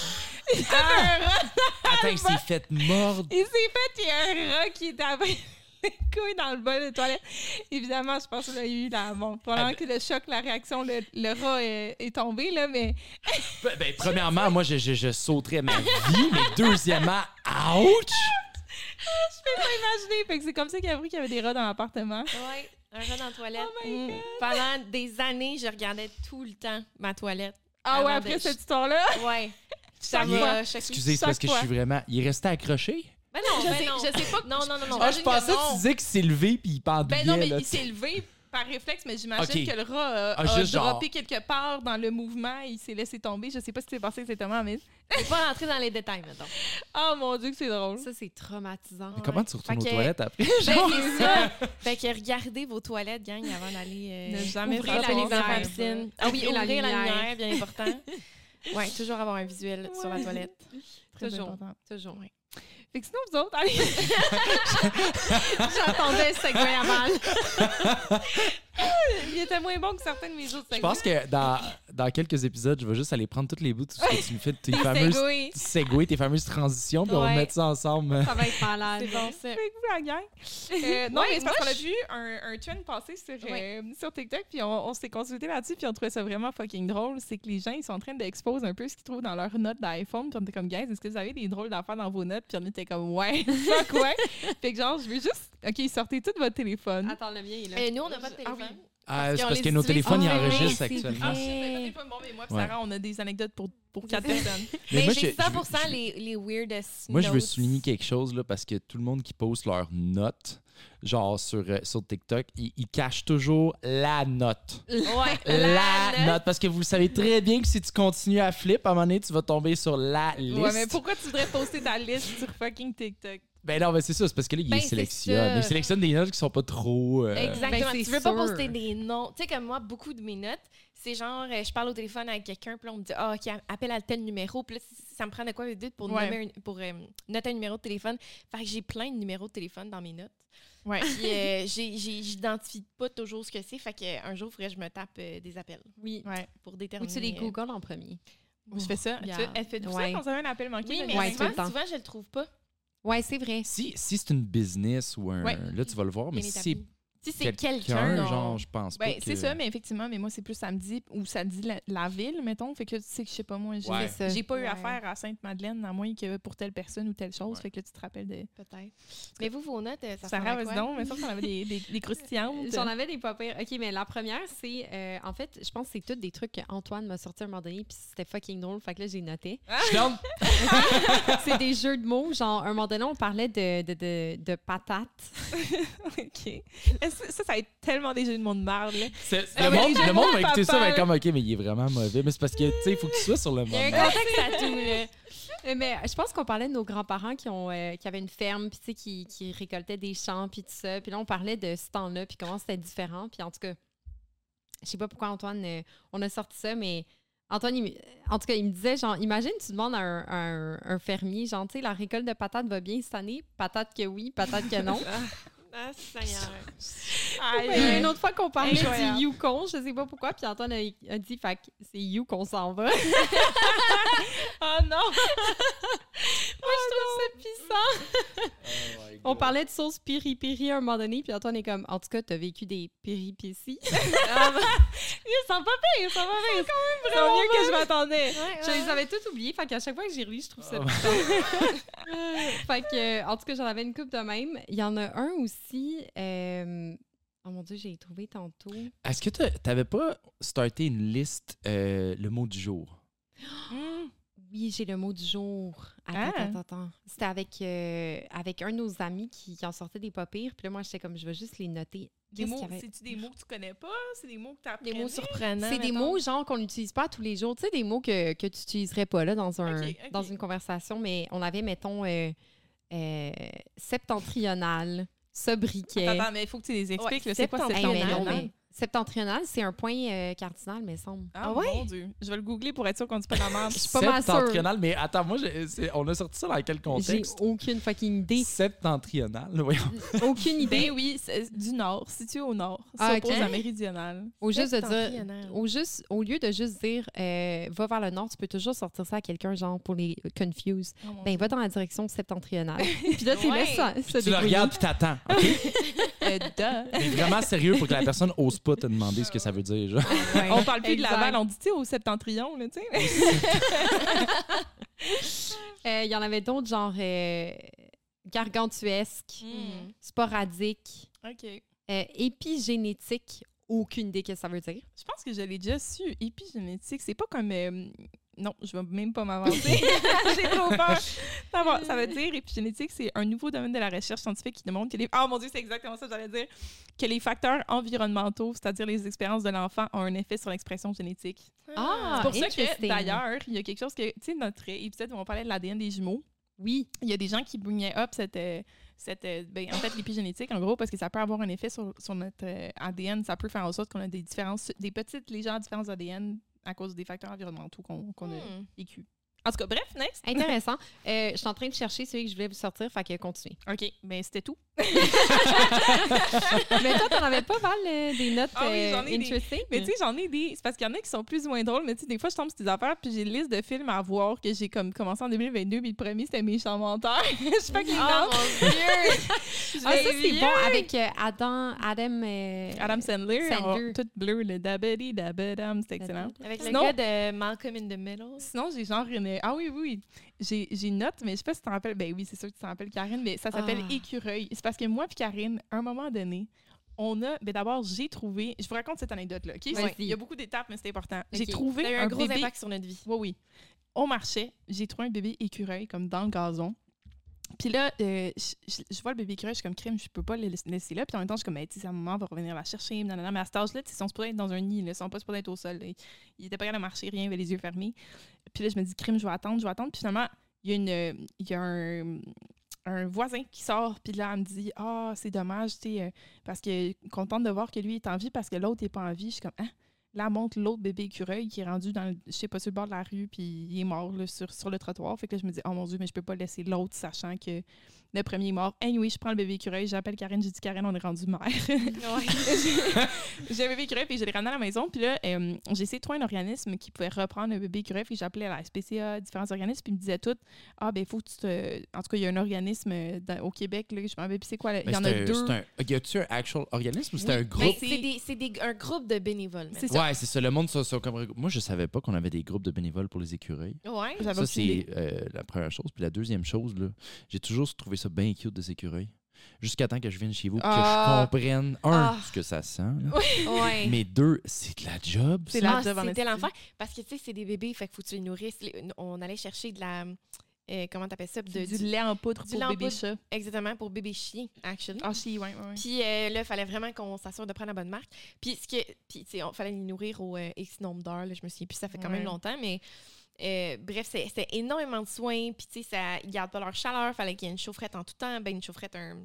Il y a un rat. Attends, il s'est fait mordre. Il s'est fait, il y a un rat qui est les couilles dans le bol de toilette. Évidemment, je pense qu'il a eu la. Bon, pendant Ah que le choc, la réaction, le, le rat est, est tombé, là, mais Ben, ben, premièrement, moi, je, je, je sauterais ma vie, mais deuxièmement, ouch! je peux pas imaginer. Fait que c'est comme ça qu'il a appris qu'il y avait des rats dans l'appartement. Ouais, un rat dans la toilette. Oh my Mm. Pendant des années, je regardais tout le temps ma toilette. Ah ouais, de- après cette histoire-là, Ouais. Ça choqué. Excusez, c'est parce que je suis vraiment. Il est resté accroché? Ben non, Je ben sais- non. je sais pas que- Non, non, non, non. Ah, je pensais que que tu disais qu'il s'est levé puis il pendouillait. Ben non, mais là, il s'est levé par réflexe, mais j'imagine Ok. que le rat euh, Ah, a juste genre- droppé quelque part dans le mouvement et il s'est laissé tomber. Je sais pas ce qui s'est passé exactement, mais. Je vais pas rentrer dans les détails, mettons. Oh mon dieu, que c'est drôle. Ça, c'est traumatisant. Mais comment tu retournes Fait aux que- toilettes après? Ben, c'est ça. Fait que regardez vos toilettes, gang, avant d'aller euh, Ne jamais ouvrir faire la lumière Ouais. piscine. Ah oui, Ouvrir la lumière. bien important. Ouais, toujours avoir un visuel sur la Ouais. toilette. Très Toujours. important. Toujours. Ouais. Fait que sinon, vous autres, allez. J'attendais ce segment à mal. Il était moins bon que certains de mes autres Je pense que dans, dans quelques épisodes, je vais juste aller prendre tous les bouts de tout ce que tu me fais, de tes Les fameuses segways. tes fameuses transitions, puis on va Ouais. mettre ça ensemble. Ça va être malade. C'est bon, ça. Avec vous, la gang. Euh, non, Ouais, mais c'est parce moi, qu'on a vu un, un trend passer sur, Ouais. euh, sur TikTok, puis on, on s'est consulté là-dessus, puis on trouvait ça vraiment fucking drôle. C'est que les gens, ils sont en train d'exposer un peu ce qu'ils trouvent dans leurs notes d'iPhone, puis on était comme, guys, est-ce que vous avez des drôles d'affaires dans vos notes? Puis on était comme, ouais, fuck ouais. fait que genre, je veux juste, OK, sortez tout votre téléphone. Attends, le mien est là. Euh, nous, on n'a pas de Ah oui. téléphone. Ah, c'est parce que nos téléphones, ils enregistrent actuellement. Ah, mais Ouais. Sarah, on a des anecdotes pour, pour quatre personnes. Mais, moi, j'ai je- je veux- 100% je- les, les weirdest Moi, je veux souligner quelque chose, là, parce que tout le monde qui poste leurs notes, genre sur, euh, sur TikTok, ils, ils cachent toujours la note. Ouais, La, note. note. Parce que vous le savez très bien que si tu continues à flip, à un moment donné, tu vas tomber sur la liste. Ouais, mais pourquoi tu voudrais poster ta liste sur fucking TikTok? Ben non, mais c'est ça, c'est parce que là, ils Ben, sélectionnent. ça. Ils sélectionnent des notes qui sont pas trop. euh, Exactement. Ben, tu veux pas poster des noms. Tu sais, comme moi, beaucoup de mes notes, c'est genre, euh, je parle au téléphone avec quelqu'un, puis là, on me dit, ah, OK, appelle à tel numéro. Puis là, ça me prend de quoi vite pour, Ouais. nommer un- pour euh, noter un numéro de téléphone. Fait que j'ai plein de numéros de téléphone dans mes notes. Ouais. Puis euh, j'identifie pas toujours ce que c'est. Fait qu'un jour, il faudrait que je me tape euh, des appels Oui. Ouais. pour Ou déterminer. tu les Google en premier. Je fais ça. Tu Yeah. fais- Elle fait tout Ouais. ça quand avez un appel manqué. Oui, mais souvent, souvent, je le trouve pas. Ouais, c'est vrai. Si, si c'est une business ou un. Ouais. Là, tu vas le voir, mais si c'est. Si c'est quelqu'un, genre, je pense pas. Ben, que... c'est ça, mais effectivement, mais moi, c'est plus samedi où ça dit la, la ville, mettons. Fait que là, tu sais que je sais pas, moi, j'ai Ouais. C'est ça. j'ai pas eu affaire à Sainte-Madeleine, à moins que pour telle personne ou telle chose. Ouais. Fait que là, tu te rappelles de. Peut-être. Mais vous, vos notes, euh, ça vas-y quoi? donc, mais ça, on avait des, des, des croustillantes. J'en avais des pas pires. OK, mais la première, c'est... euh, en fait, je pense que c'est toutes des trucs qu'Antoine m'a sorti à un moment donné, puis c'était fucking drôle. Fait que là, j'ai noté. Je donne- c'est des jeux de mots. Genre, à un moment donné, on parlait de, de, de, de patates. OK. Est-ce Ça, ça va être tellement des jeux de monde marde, là. Ah le monde, le monde va écouter ça, papa, ben comme, OK, mais il est vraiment mauvais. Mais c'est parce que, tu sais, il faut que tu sois sur le Il y a un contexte à tout, là. Euh, Mais je pense qu'on parlait de nos grands-parents qui, ont, euh, qui avaient une ferme, puis tu sais, qui, qui récoltaient des champs, puis tout ça. Puis là, on parlait de ce temps-là, puis comment c'était différent. Puis en tout cas, je sais pas pourquoi Antoine, euh, on a sorti ça, mais Antoine, il en tout cas, il me disait, genre, imagine, tu demandes à un, un- un fermier, genre, tu sais, la récolte de patates va bien cette année? Patate que oui, patate que non. Ah, Seigneur. Aïe, Il y a aïe. une autre fois qu'on parlait du Yukon, je sais pas pourquoi, puis Antoine a, a dit, fait c'est You qu'on s'en va. Oh non! Moi, je trouve puissant. On parlait de sauce piri-piri à un moment donné, puis Antoine est comme, en tout cas, t'as vécu des péripéties. Ils sont pas pires, ils sont pas pires. C'est quand même mieux que je m'attendais. je les avais toutes oubliées, fait qu'à chaque fois que j'y relis, je trouve ça Oh. fait que, euh, en tout cas, j'en avais une coupe de même. Il y en a un aussi, euh, oh mon Dieu, j'ai trouvé tantôt. Est-ce que t'a- t'avais pas starté une liste, euh, le mot du jour? Hmm. Oui, j'ai le mot du jour. Attends, Ah. attends, attends. C'était avec, euh, avec un de nos amis qui, qui en sortait des pas pires. Puis là, moi, j'étais comme, je vais juste les noter. Des mots, avait? c'est-tu des mots que tu connais pas? C'est des mots que tu Des mots surprenants. C'est des mots, genre, qu'on n'utilise pas tous les jours. Tu sais, des mots que, que tu n'utiliserais pas là, dans, un, dans une conversation. Mais on avait, mettons, euh, euh, septentrional, sobriquet. Attends, attends, mais il faut que tu les expliques. Ouais, c'est quoi Hey, mais non, septentrional? mais septentrional, c'est un point euh, cardinal, me semble. Ah, Ah ouais? mon Dieu. Je vais le googler pour être sûr qu'on dit pas la merde. Je suis pas mal sûre. Septentrional, mais attends, moi, j'ai- on a sorti ça dans quel J'ai contexte? aucune fucking idée. Septentrional, voyons. aucune idée. Ben oui, c'est du nord, situé au nord. Ah, s'oppose ok. à méridional. Au, juste de dire, au, juste, au lieu de juste dire euh, va vers le nord, tu peux toujours sortir ça à quelqu'un, genre pour les confuse. Oh, Ben, Dieu. va dans la direction septentrionale. Puis là, tu Ouais. laisses ça. Tu le regardes puis t'attends. OK? Euh, duh. Mais vraiment sérieux pour que la personne ose pas te demander ce que ça veut dire. genre. Ouais. On parle plus de Exact. Laval, on dit, tu sais, au septentrion, là, tu sais. Euh, Il y en avait d'autres, genre euh, gargantuesque, Hmm. sporadique, OK. euh, épigénétique. Aucune idée que ça veut dire. Je pense que je l'ai déjà su. Épigénétique, c'est pas comme. euh, non, je vais même pas m'avancer. J'ai trop peur. Ça, va- ça veut dire, épigénétique, c'est un nouveau domaine de la recherche scientifique qui démontre que les. Ah mon Dieu, c'est exactement ça que j'allais dire. Que les facteurs environnementaux, c'est-à-dire les expériences de l'enfant, ont un effet sur l'expression génétique. Ah, c'est pour ça que, d'ailleurs, il y a quelque chose que. Tu sais, notre épisode où on parlait de l'ADN des jumeaux, Oui. il y a des gens qui bringnaient up cette. euh, cette euh, ben, en fait, l'épigénétique, en gros, parce que ça peut avoir un effet sur, sur notre euh, ADN. Ça peut faire en sorte qu'on a des différences, des petites légères différences d'ADN à cause des facteurs environnementaux qu'on a Hmm. vécu. En tout cas, bref, next. Intéressant. Euh, je suis en train de chercher celui que je voulais vous sortir, fait que continuez. OK, ben c'était tout. Mais toi, t'en avais pas mal euh, des notes Ah oui, euh, j'en ai des- interesting? Mais tu sais, j'en ai des. C'est parce qu'il y en a qui sont plus ou moins drôles, mais tu sais, des fois, je tombe sur des affaires, puis j'ai une liste de films à voir que j'ai comme commencé en 2022, puis le premier, c'était Méchant Menteur. Je sais pas qui Oh mon Dieu! ah, ça, c'est bon avec euh, Adam, Adam, euh, Adam Sandler, Sandler. en tout bleu, le dabadi dabadam, c'était excellent. Avec Sinon- le gars de Malcolm in the Middle. Sinon, j'ai genre une. Ah oui, oui, oui. J'ai une note, mais je sais pas si tu t'en rappelles. Ben oui, c'est sûr que tu t'en rappelles, Karine, mais ça s'appelle Ah. Écureuil. C'est parce que moi puis Karine, à un moment donné, on a. Ben d'abord, j'ai trouvé. Je vous raconte cette anecdote-là. Il y a beaucoup d'étapes, mais c'est important. J'ai trouvé Ça a eu un, un gros bébé. impact sur notre vie. Oui, oui. On marchait, j'ai trouvé un bébé écureuil, comme dans le gazon. Puis là, euh, je, vois le bébé écureuil, je comme crime, je peux pas le laisser- là. Puis en même temps, je suis comme, hey, sa maman va revenir la chercher. nanana. Mais à cet âge-là, ils sont supposés être dans un nid, là, ils sont pas supposés être au sol. là. Il était pas capable de marcher, rien, il avait les yeux fermés. Puis là, je me dis, crime, je vais attendre, je vais attendre. Puis finalement, il y a, une, euh, il y a un, voisin qui sort, puis là, elle me dit, ah, c'est dommage, tu sais, euh, parce que contente de voir que lui est en vie parce que l'autre est pas en vie. Je suis comme, hein? Là, elle montre l'autre bébé écureuil qui est rendu dans, le- je sais pas, sur le bord de la rue, puis il est mort là, sur, sur le trottoir. Fait que là, je me dis, oh mon Dieu, mais je peux pas laisser l'autre, sachant que le premier est mort. Anyway, je prends le bébé écureuil, j'appelle Karine, j'ai dit, Karine, on est rendu mère. j'ai un bébé écureuil, puis je l'ai ramené à la maison. Puis là, euh, j'ai essayé de trouver un organisme qui pouvait reprendre le bébé écureuil. Puis j'appelais à la SPCA, différents organismes, puis ils me disaient tout Ah, ben, il faut que tu te. En tout cas, il y a un organisme euh, dans- au Québec, là, je me rappelle plus c'est quoi. là? Il y en c'est a un- deux. un- Y a-tu un actual organisme ou c'est Oui, un mais groupe? C'est- c'est des- c'est des- un groupe de bénévoles. C'est maintenant. ça. Ouais, c'est ça. Le monde, ça, ça, comme... Moi, je savais pas qu'on avait des groupes de bénévoles pour les écureuils. Ouais. J'avais Ça, c'est euh, la première chose. Puis la deuxième chose, là, j'ai toujours trouvé ça bien cute des écureuils. Jusqu'à temps que je vienne chez vous et que Ah. je comprenne, un, Ah. ce que ça sent. Ouais. Mais deux, c'est de la job. C'est ça. la Ah, job en C'était l'enfer. Parce que, tu sais, c'est des bébés, fait qu'il faut que tu les nourrisses. On allait chercher de la. euh, comment t'appelles ça? De, du, du- lait en poudre du pour lait en bébé chat. exactement, pour bébé chien, actually. Ah, si, ouais, ouais, ouais. Puis euh, là, il fallait vraiment qu'on s'assure de prendre la bonne marque. Puis, ce que, puis tu sais, il fallait les nourrir au euh, X nombre d'heures. Je me souviens plus, ça fait quand même longtemps. Mais euh, bref, c'est énormément de soins. Puis, tu sais, ça- ils gardent pas leur chaleur. fallait qu'il y ait une chaufferette en tout temps. Ben, une chaufferette, un,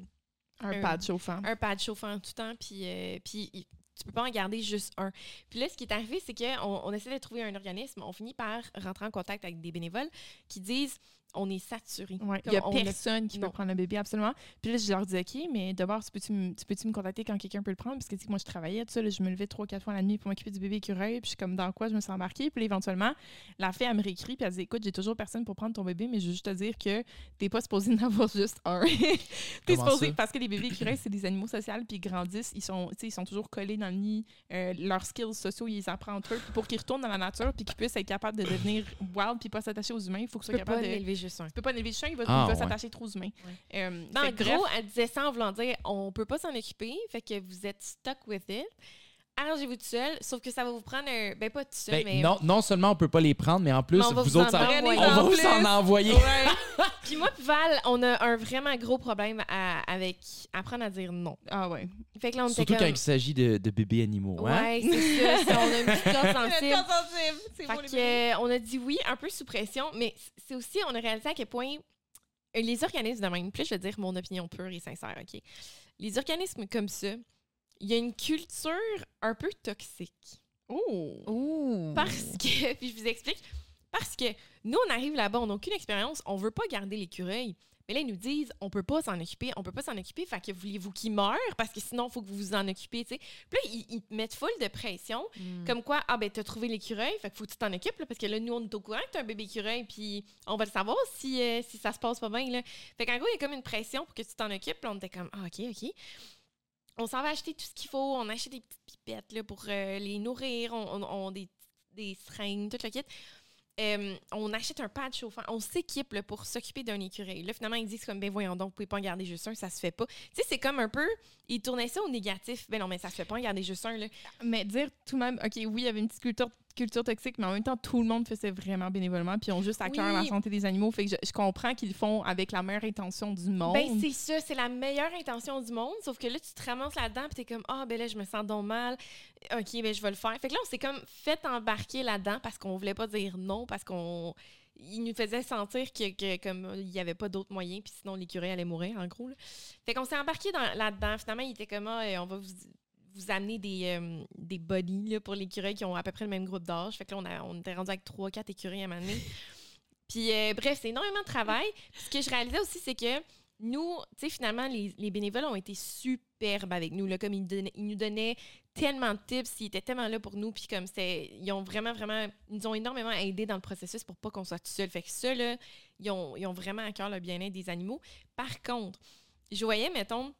Un un- pad chauffant. un pad chauffant en tout temps. Puis, euh, puis il- tu peux pas en garder juste un. Puis là, ce qui est arrivé, c'est qu'on on essaie de trouver un organisme. On finit par rentrer en contact avec des bénévoles qui disent on est saturé. Ouais, il Comme n'y a on a- personne qui peut non. prendre le bébé, absolument. Puis là, je leur dis, OK, mais d'abord, tu peux-tu me tu peux-tu me contacter quand quelqu'un peut le prendre? Parce que, tu sais, moi, je travaillais, tout ça, là, je me levais trois, quatre fois la nuit pour m'occuper du bébé écureuil. Puis je suis comme, dans quoi je me suis embarquée? Puis là, éventuellement, la fille, elle me réécrit, puis elle dit, écoute, j'ai toujours personne pour prendre ton bébé, mais je veux juste te dire que t'es pas supposé en avoir juste un. t'es supposé, ça? parce que les bébés écureuils, c'est des animaux sociaux, puis ils grandissent, ils sont, tu sais, ils sont toujours collés dans le nid. Euh, leurs skills sociaux, ils les apprennent entre eux. Puis pour qu'ils retournent dans la nature, puis qu'ils puissent être capables de devenir wild, puis pas s'attacher aux humains, il faut qu'ils soient peux capables de. Juste un. Tu peux pas élever le chien, il va, Ah, ouais. s'attacher trop aux humains. Euh, en gros, bref, elle disait ça en voulant dire on peut pas s'en occuper, fait que vous êtes stuck with it. Arrangez-vous tout seul, sauf que ça va vous prendre un. Ben, pas tout seul, Ben, mais. non, non seulement on peut pas les prendre, mais en plus, Mais on va vous vous autres, en ça- envoyer. on va En vous plus. en envoyer. Puis moi, puis Val, on a un vraiment gros problème à- avec apprendre à dire non. ah ouais. Fait que là, on Surtout quand il s'agit de, de bébés animaux. Hein? Ouais, c'est ça. On a une petite corde sensible. C'est Fait que, euh, on a dit oui, un peu sous pression, mais c'est aussi, on a réalisé à quel point euh, les organismes de même, là, je vais dire mon opinion pure et sincère, OK? Les organismes comme ça, il y a une culture un peu toxique. Oh! Parce que, puis je vous explique, parce que nous, on arrive là-bas, on n'a aucune expérience, on veut pas garder l'écureuil. Mais là, ils nous disent, on peut pas s'en occuper, on peut pas s'en occuper, fait que voulez-vous qu'il meure? Parce que sinon, il faut que vous vous en occupiez, tu sais. Puis là, ils, ils te mettent full de pression, Mm. comme quoi, ah ben, t'as trouvé l'écureuil, fait que faut que tu t'en occupes, là, parce que là, nous, on est au courant que t'as un bébé écureuil, puis on va le savoir si, euh, si ça se passe pas bien, là. Fait qu'en gros, il y a comme une pression pour que tu t'en occupes, là, on était comme, ah, OK, OK. On s'en va acheter tout ce qu'il faut, on achète des petites pipettes, là, pour euh, les nourrir, on, on, des, des seringues, tout le kit. Euh, on achète un pad chauffant, on s'équipe pour s'occuper d'un écureuil. Là, finalement, ils disent comme, ben voyons donc, vous pouvez pas en garder juste un, ça se fait pas. Tu sais, c'est comme un peu, ils tournaient ça au négatif. Ben non, mais ça se fait pas en garder juste un, là. Mais dire tout de même, OK, oui, il y avait une petite culture, culture toxique, mais en même temps, tout le monde faisait vraiment bénévolement, puis ils ont juste à cœur Oui. la santé des animaux. Fait que je, je comprends qu'ils le font avec la meilleure intention du monde. Ben, c'est ça, c'est la meilleure intention du monde, sauf que là, tu te ramasses là-dedans, puis t'es comme, ah, ben là, je me sens donc mal. OK, ben, je vais le faire. Fait que là, on s'est comme fait embarquer là-dedans parce qu'on voulait pas dire non, parce qu'on. Il nous faisait sentir que, que comme il y avait pas d'autres moyens, puis sinon l'écureuil allait mourir, en gros. Là. Fait qu'on s'est embarqué dans- là-dedans. Finalement, il était comme, ah, on va vous, vous amener des, euh, des buddies là, pour l'écureuil qui ont à peu près le même groupe d'âge. Fait que là, on, a- on était rendu avec 3-4 écureuils à un moment donné. Puis euh, bref, c'est énormément de travail. Puis ce que je réalisais aussi, c'est que nous, tu sais, finalement, les, les bénévoles ont été superbes avec nous. Là, comme ils, donnaient- ils nous donnaient tellement de tips, ils étaient tellement là pour nous. Puis comme c'était, ils ont vraiment, vraiment, ils nous ont énormément aidés dans le processus pour pas qu'on soit tout seul. Fait que ça, là, ils ont, ils ont vraiment à cœur le bien-être des animaux. Par contre, je voyais, mettons,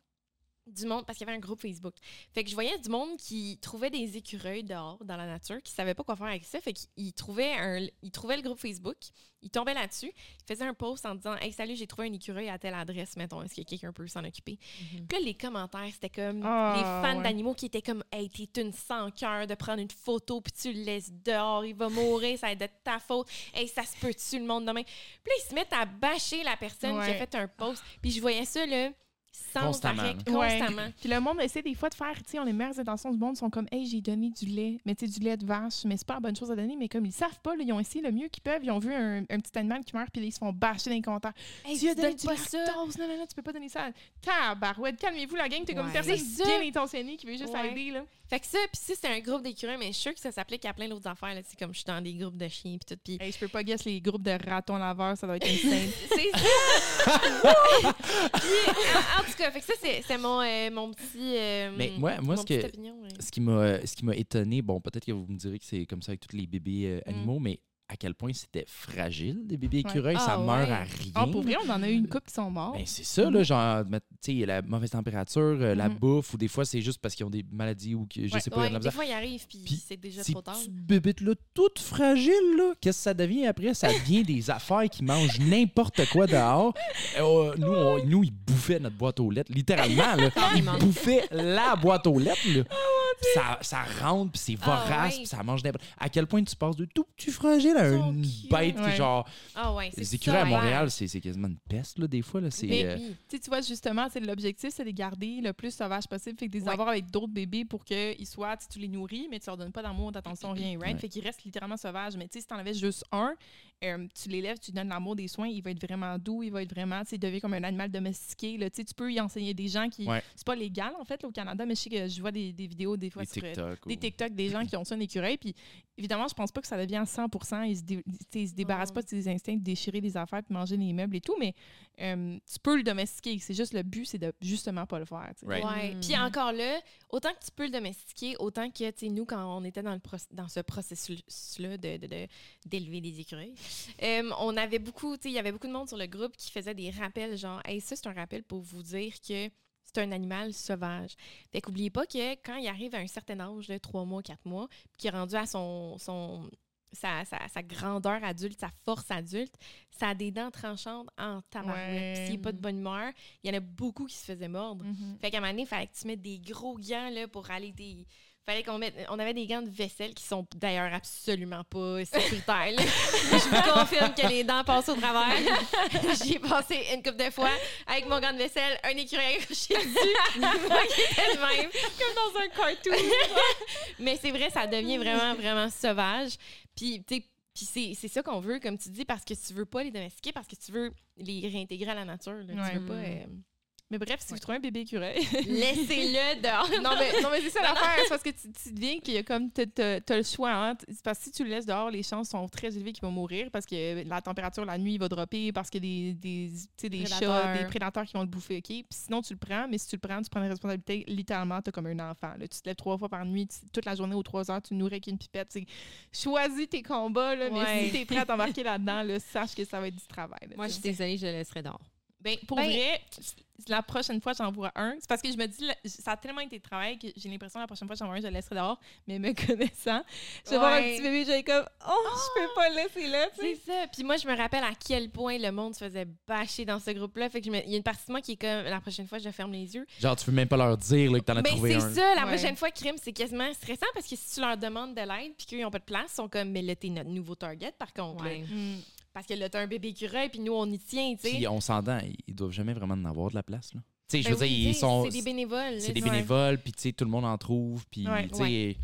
du monde, parce qu'il y avait un groupe Facebook. Fait que je voyais du monde qui trouvait des écureuils dehors, dans la nature, qui savait pas quoi faire avec ça. Fait qu'ils trouvaient, un, ils trouvaient le groupe Facebook, ils tombaient là-dessus, ils faisaient un post en disant Hey, salut, j'ai trouvé un écureuil à telle adresse, mettons, est-ce que quelqu'un peut s'en occuper? Puis là, les commentaires, c'était comme Ah, les fans ouais. d'animaux qui étaient comme Hey, t'es une sans cœur de prendre une photo, puis tu le laisses dehors, il va mourir, ça va être de ta faute. Hey, ça se peut-tu le monde demain? Puis là, ils se mettent à bâcher la personne qui a Ouais. fait un post. Puis je voyais ça, là, sans Constamment, arrêt. Ouais. constamment. Puis le monde essaie des fois de faire, tu sais, on les meilleures intentions du monde sont comme, hey, j'ai donné du lait, mais tu sais, du lait de vache, mais c'est pas la bonne chose à donner, mais comme ils savent pas, là, ils ont essayé le mieux qu'ils peuvent, ils ont vu un, un petit animal qui meurt, puis là, ils se font bâcher dans les commentaires. Hey, tu as tu donné donnes du lactose, non, non, non, tu peux pas donner ça. Tabarouette, calmez-vous, la gang, t'es comme une personne bien intentionnée qui veut juste Ouais. aider, là. Fait que ça, puis ça, c'était un groupe d'écureuils, mais je suis sûre que ça s'applique à plein d'autres affaires. Là. C'est comme je suis dans des groupes de chiens, puis tout. Puis Hey, je peux pas guess les groupes de ratons laveurs, ça doit être insane. c'est ça! En, en tout cas, fait que ça, c'est c'est mon, euh, mon petit. euh, Mais moi- moi, mon ce que- opinion, ouais. Ce qui m'a ce qui m'a étonné, bon, peut-être que vous me direz que c'est comme ça avec tous les bébés euh, animaux, mais à quel point c'était fragile, des bébés Ouais. écureuils, ça Ah, meurt ouais. à rien. Ah, pour vrai, on en a eu une couple qui sont morts. Ben, c'est ça, là, genre, met- tu sais, la mauvaise température, euh, la Mhm. bouffe, ou des fois, c'est juste parce qu'ils ont des maladies ou que je Ouais. sais pas, des fois, ils arrivent, puis c'est déjà Ces trop tard. petites bébites-là, toutes fragiles, là, qu'est-ce que ça devient après? Ça devient des affaires qui mangent n'importe quoi dehors. Euh, nous, on- nous, ils bouffaient notre boîte aux lettres, littéralement, là. Ils bouffaient la boîte aux lettres, là. Puis ça, ça rentre, puis c'est Ah, vorace, ouais. puis ça mange n'importe À quel point tu passes de tout petit fragile à une cute. bête qui, genre... Ah ouais, c'est Les écureuils à Montréal, c'est c'est quasiment une peste, là, des fois, là. C'est... Mais euh, oui. Tu sais, tu vois, justement, c'est l'objectif, c'est de les garder le plus sauvages possible, fait que de les Ouais. avoir avec d'autres bébés pour qu'ils soient, tu les nourris, mais tu leur donnes pas d'amour, d'attention, rien, right? Ouais. Fait qu'ils restent littéralement sauvages. Mais tu sais, si t'en avais juste un, euh, tu l'élèves, tu lui donnes l'amour, des soins, il va être vraiment doux, il va être vraiment, tu devient comme un animal domestiqué, là. Tu sais, tu peux y enseigner des gens qui... Ouais. C'est pas légal, en fait, là, au Canada, mais je sais que je vois des, des vidéos des fois des sur, euh, TikTok. des ou- TikTok des gens qui ont ça en écureuil. Puis évidemment, je pense pas que ça devient à 100 Ils se, dé- ils se débarrassent Non. pas de ses instincts de déchirer des affaires puis manger les meubles et tout, mais euh, tu peux le domestiquer. C'est juste le but, c'est de justement pas le faire. Right. Ouais. Mm. Puis encore là, autant que tu peux le domestiquer, autant que, tu sais, nous, quand on était dans, le dans ce processus-là de, de- de- d'élever des écureuils, euh, on avait beaucoup, tu sais, il y avait beaucoup de monde sur le groupe qui faisait des rappels, genre, hey, ça, c'est un rappel pour vous dire que c'est un animal sauvage. Fait qu'oubliez pas que quand il arrive à un certain âge, de 3 mois, 4 mois, puis qu'il est rendu à son, son, sa, sa- sa grandeur adulte, sa force adulte, ça a des dents tranchantes en tabarouette. Puis s'il n'est pas de bonne humeur, il y en a beaucoup qui se faisaient mordre. Mhm. Fait qu'à un moment donné, il fallait que tu mettes des gros gants là, pour aller des. Fallait qu'on mette. On avait des gants de vaisselle qui sont d'ailleurs absolument pas sécuritaires. Je vous confirme que les dents passent au travers. J'y ai passé une couple de fois avec mon gant de vaisselle, un écureuil accroché dessus. Même. Comme dans un cartoon. Mais c'est vrai, ça devient vraiment, vraiment sauvage. Puis, tu sais, puis c'est, c'est ça qu'on veut, comme tu dis, parce que tu veux pas les domestiquer, parce que tu veux les réintégrer à la nature. là. Ouais. Tu veux pas. euh, Mais bref, si vous trouvez un bébé écureuil. Laissez-le dehors. non, mais, non, mais c'est ça l'affaire. C'est parce que tu, tu deviens qu'il y a comme. T'as- t'as le choix. Hein? Parce que si tu le laisses dehors, les chances sont très élevées qu'il va mourir parce que la température la nuit va dropper, parce qu'il y a des, des, tu chats, des prédateurs qui vont le bouffer. OK? Puis sinon, tu le prends, mais si tu le prends, tu prends la responsabilité. Littéralement, t'as comme un enfant. là. Tu te lèves trois fois par nuit, tu- toute la journée aux trois heures, tu nourris avec une pipette. Choisis tes combats, là, mais Ouais. si t'es prêt à t'embarquer là-dedans, là, sache que ça va être du travail. là, Moi, tu je suis désolée, je le laisserai dehors. Ben, pour Ben- vrai, la prochaine fois, j'en vois un. C'est parce que je me dis, ça a tellement été de travail que j'ai l'impression que la prochaine fois, j'en vois un, je le laisserai dehors. Mais me connaissant, je vais voir un petit bébé, j'ai comme, oh, je peux pas le laisser là, tu sais. C'est ça. Puis moi, je me rappelle à quel point le monde se faisait bâcher dans ce groupe-là. Fait que je me- il y a une partie de moi qui est comme la prochaine fois, je ferme les yeux. Genre, tu peux même pas leur dire là, que t'en as Mais trouvé c'est un. ça, la Ouais. prochaine fois, crime, c'est quasiment stressant parce que si tu leur demandes de l'aide puis qu'ils n'ont pas de place, ils sont comme, mais là, t'es notre nouveau target, par contre. là. Ouais. Parce que là, t'as un bébé écureuil puis nous, on y tient, tu sais. Puis on s'entend, ils- doivent jamais vraiment en avoir de la place. Là. Tu sais, je Ben veux oui, dire, ils sont. C'est des bénévoles. C'est des ouais. bénévoles, puis tu sais, tout le monde en trouve, puis Ouais. tu sais,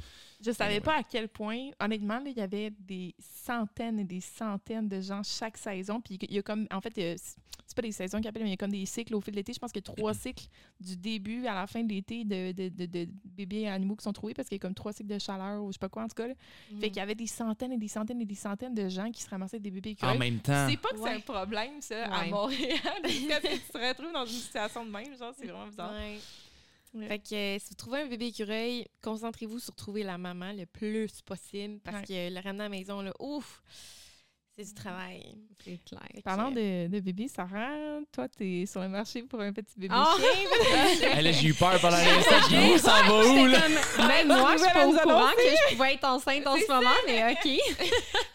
Je savais Anyway. pas à quel point, honnêtement, là, il y avait des centaines et des centaines de gens chaque saison. Puis il y a comme, en fait, c'est pas des saisons qu'ils appellent, mais il y a comme des cycles au fil de l'été. Je pense qu'il y a trois cycles du début à la fin de l'été de, de, de, de bébés et animaux qui sont trouvés parce qu'il y a comme trois cycles de chaleur ou je sais pas quoi, en tout cas. là. Mm. Fait qu'il y avait des centaines et des centaines et des centaines de gens qui se ramassaient avec des bébés En écureuils. même temps. C'est pas que c'est un problème, ça, à. Montréal. Que tu te retrouves dans une situation de même, genre, c'est vraiment bizarre. Ouais. Ouais. Fait que euh, si vous trouvez un bébé écureuil, concentrez-vous sur trouver la maman le plus possible parce Ouais. que le ramener à la maison, là, ouf, c'est du travail. C'est clair. Parlant de, de bébé, Sarah, toi, t'es sur le marché pour un petit bébé Ah! chien. Elle, j'ai eu peur pendant l'instant. Je dis, où ça va où, là? Même moi, je suis pas au courant que je pouvais être enceinte en ce moment, mais OK.